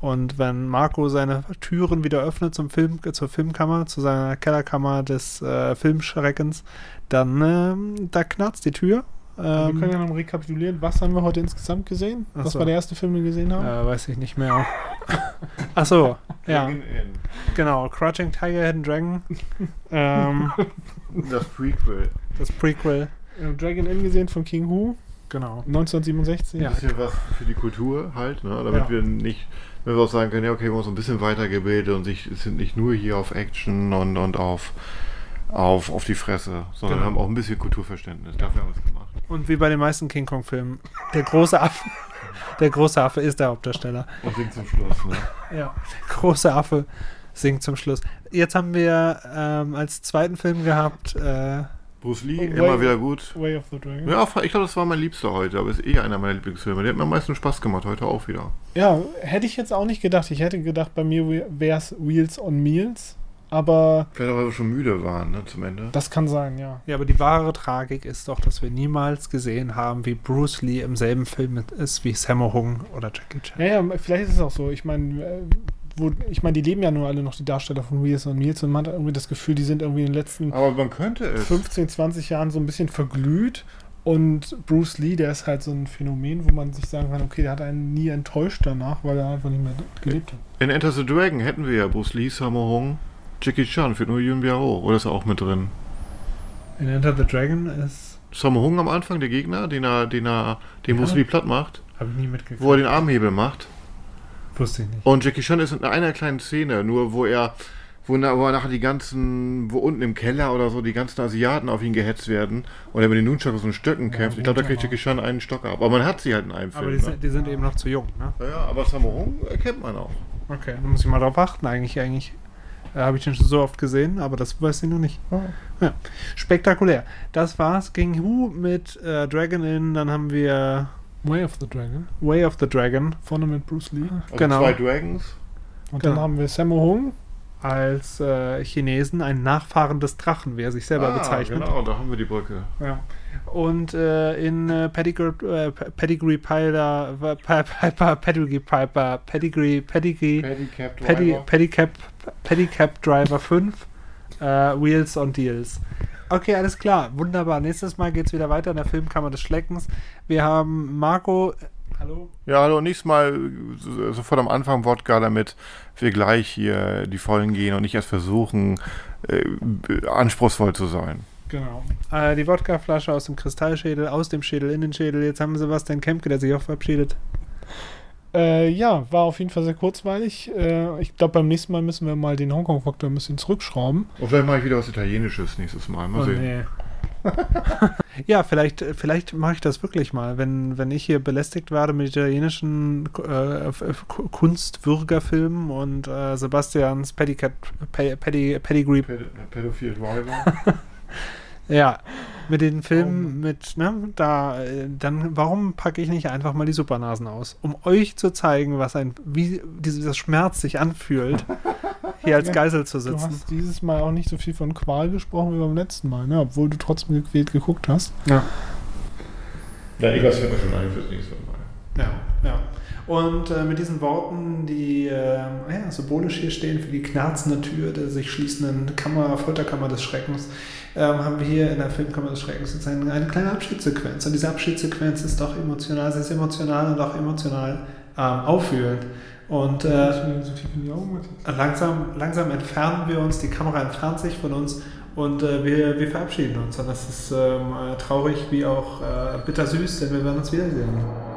Und wenn Marco seine Türen wieder öffnet zum Film, zur Filmkammer, zu seiner Kellerkammer des äh, Filmschreckens, dann ähm, da knarzt die Tür. wir Ähm, können ja noch mal rekapitulieren. Was haben wir heute insgesamt gesehen? Ach Was war der erste Film, den wir gesehen haben? äh, weiß ich nicht mehr. Ach so, ja. Genau, Crouching Tiger, Hidden Dragon. ähm, Das Prequel. das Prequel. Wir Dragon Inn gesehen von King Hu, Genau. 1967. Ja. Ein bisschen was für die Kultur halt, ne? damit Ja. wir nicht, wenn wir auch sagen können, ja, okay, wir haben uns ein bisschen weitergebildet und sich, sind nicht nur hier auf Action und, und auf, auf, auf die Fresse, sondern Genau. haben auch ein bisschen Kulturverständnis. Dafür haben wir es gemacht. Und wie bei den meisten King Kong-Filmen, der große Affe. Der große Affe ist der Hauptdarsteller. Und singt zum Schluss. Ne? Ja. Große Affe singt zum Schluss. Jetzt haben wir ähm, als zweiten Film gehabt. Äh, Bruce Lee, Und immer Way- wieder gut. Way of the Dragon. Ja, ich glaube, das war mein Liebster heute, aber ist eh einer meiner Lieblingsfilme. Der hat mir am meisten Spaß gemacht, heute auch wieder. Ja, hätte ich jetzt auch nicht gedacht. Ich hätte gedacht, bei mir wäre es Wheels on Meals. Aber Vielleicht auch, weil wir schon müde waren, ne, zum Ende. das kann sein, ja. ja, aber die wahre Tragik ist doch, dass wir niemals gesehen haben, wie Bruce Lee im selben Film mit ist wie Sammo Hung oder Jackie Chan. Ja, ja, vielleicht ist es auch so. Ich meine, äh, wo, ich meine, die leben ja nur alle noch die Darsteller von Wheels on Meals und man hat irgendwie das Gefühl, die sind irgendwie in den letzten Aber man könnte es. 15, 20 Jahren so ein bisschen verglüht. Und Bruce Lee, der ist halt so ein Phänomen, wo man sich sagen kann, okay, der hat einen nie enttäuscht danach, weil er einfach nicht mehr gelebt hat. In Enter the Dragon hätten wir ja Bruce Lee, Sammo Hung, Jackie Chan, fehlt nur Yun Biao. Oder ist er auch mit drin? In Enter the Dragon ist. Sammo Hung am Anfang, der Gegner, den er, den er, den Ja. Bruce Lee platt macht, Habe ich nie mitgekriegt. wo er den Armhebel macht. Wusste ich nicht. Und Jackie Chan ist in einer kleinen Szene, nur wo er, wo, wo er nachher die ganzen, wo unten im Keller oder so die ganzen Asiaten auf ihn gehetzt werden und er mit den Nunchucks und Stöcken kämpft. Ich glaube, da kriegt Jackie Chan einen Stock ab. Aber man hat sie halt in einem Aber Film. die, ne? sind, die sind eben noch zu jung, ne? ja, aber Sammo Hung erkennt man auch. Okay, dann muss ich mal drauf achten. Eigentlich, eigentlich äh, habe ich den schon so oft gesehen, aber das weiß ich noch nicht. Ja. Spektakulär. Das war's. King Hu mit äh, Dragon Inn. Dann haben wir Way of the Dragon. Way of the Dragon. Vorne mit Bruce Lee. Also Genau. zwei Dragons. Und Genau. dann haben wir Sammo Hung als äh, Chinesen ein Nachfahren des Drachen, wie er sich selber bezeichnet. Genau, da haben wir die Brücke. Ja. Und äh, in äh, Pedigree, äh, Pedigree Piper, Piper, Piper, Pedigree Piper, Pedigree, Pedigree, Pedicab Pedi, Driver. Pedicab, Pedicab Driver 5, äh, Wheels on Deals. Okay, alles klar, wunderbar. Nächstes Mal geht's wieder weiter in der Filmkammer des Schleckens. Wir haben Marco. Hallo? Ja, hallo, nächstes Mal so- sofort am Anfang Wodka, damit wir gleich hier die Vollen gehen und nicht erst versuchen, äh, anspruchsvoll zu sein. Genau. Äh, die Wodkaflasche aus dem Kristallschädel, aus dem Schädel, in den Schädel. Jetzt haben wir Sebastian Kempke, der sich auch verabschiedet. Äh, ja, war auf jeden Fall sehr kurzweilig. Äh, ich glaube, beim nächsten Mal müssen wir mal den Hongkong-Faktor ein bisschen zurückschrauben. Und vielleicht mache ich wieder was Italienisches nächstes Mal. Mal Oh, sehen. nee. ja, vielleicht, vielleicht mache ich das wirklich mal. Wenn, wenn ich hier belästigt werde mit italienischen äh, Kunstwürgerfilmen und äh, Sebastians Pedicab, Pe- Pedi, Pedigree, Päd Pädophil Driver. ja, mit den Filmen mit, ne, da, dann, warum packe ich nicht einfach mal die Supernasen aus? Um euch zu zeigen, was ein, wie dieser Schmerz sich anfühlt, hier als Geisel zu Du sitzen. hast dieses Mal auch nicht so viel von Qual gesprochen wie beim letzten Mal, ne? obwohl du trotzdem gequält geguckt hast. Ja. Ja, irgendwas fällt mir schon ein fürs nächste Mal. Ja, ja. Und äh, mit diesen Worten, die äh, ja, symbolisch hier stehen für die knarzende Tür der sich schließenden Kammer, Folterkammer des Schreckens, ähm, haben wir hier in der Filmkammer des Schreckens jetzt eine, eine kleine Abschiedssequenz. Und diese Abschiedssequenz ist doch emotional, sie ist emotional und auch emotional ähm, auffühlend. Und äh, langsam entfernen wir uns, die Kamera entfernt sich von uns und äh, wir, wir verabschieden uns. Und das ist ähm, äh, traurig wie auch äh, bittersüß, denn wir werden uns wiedersehen.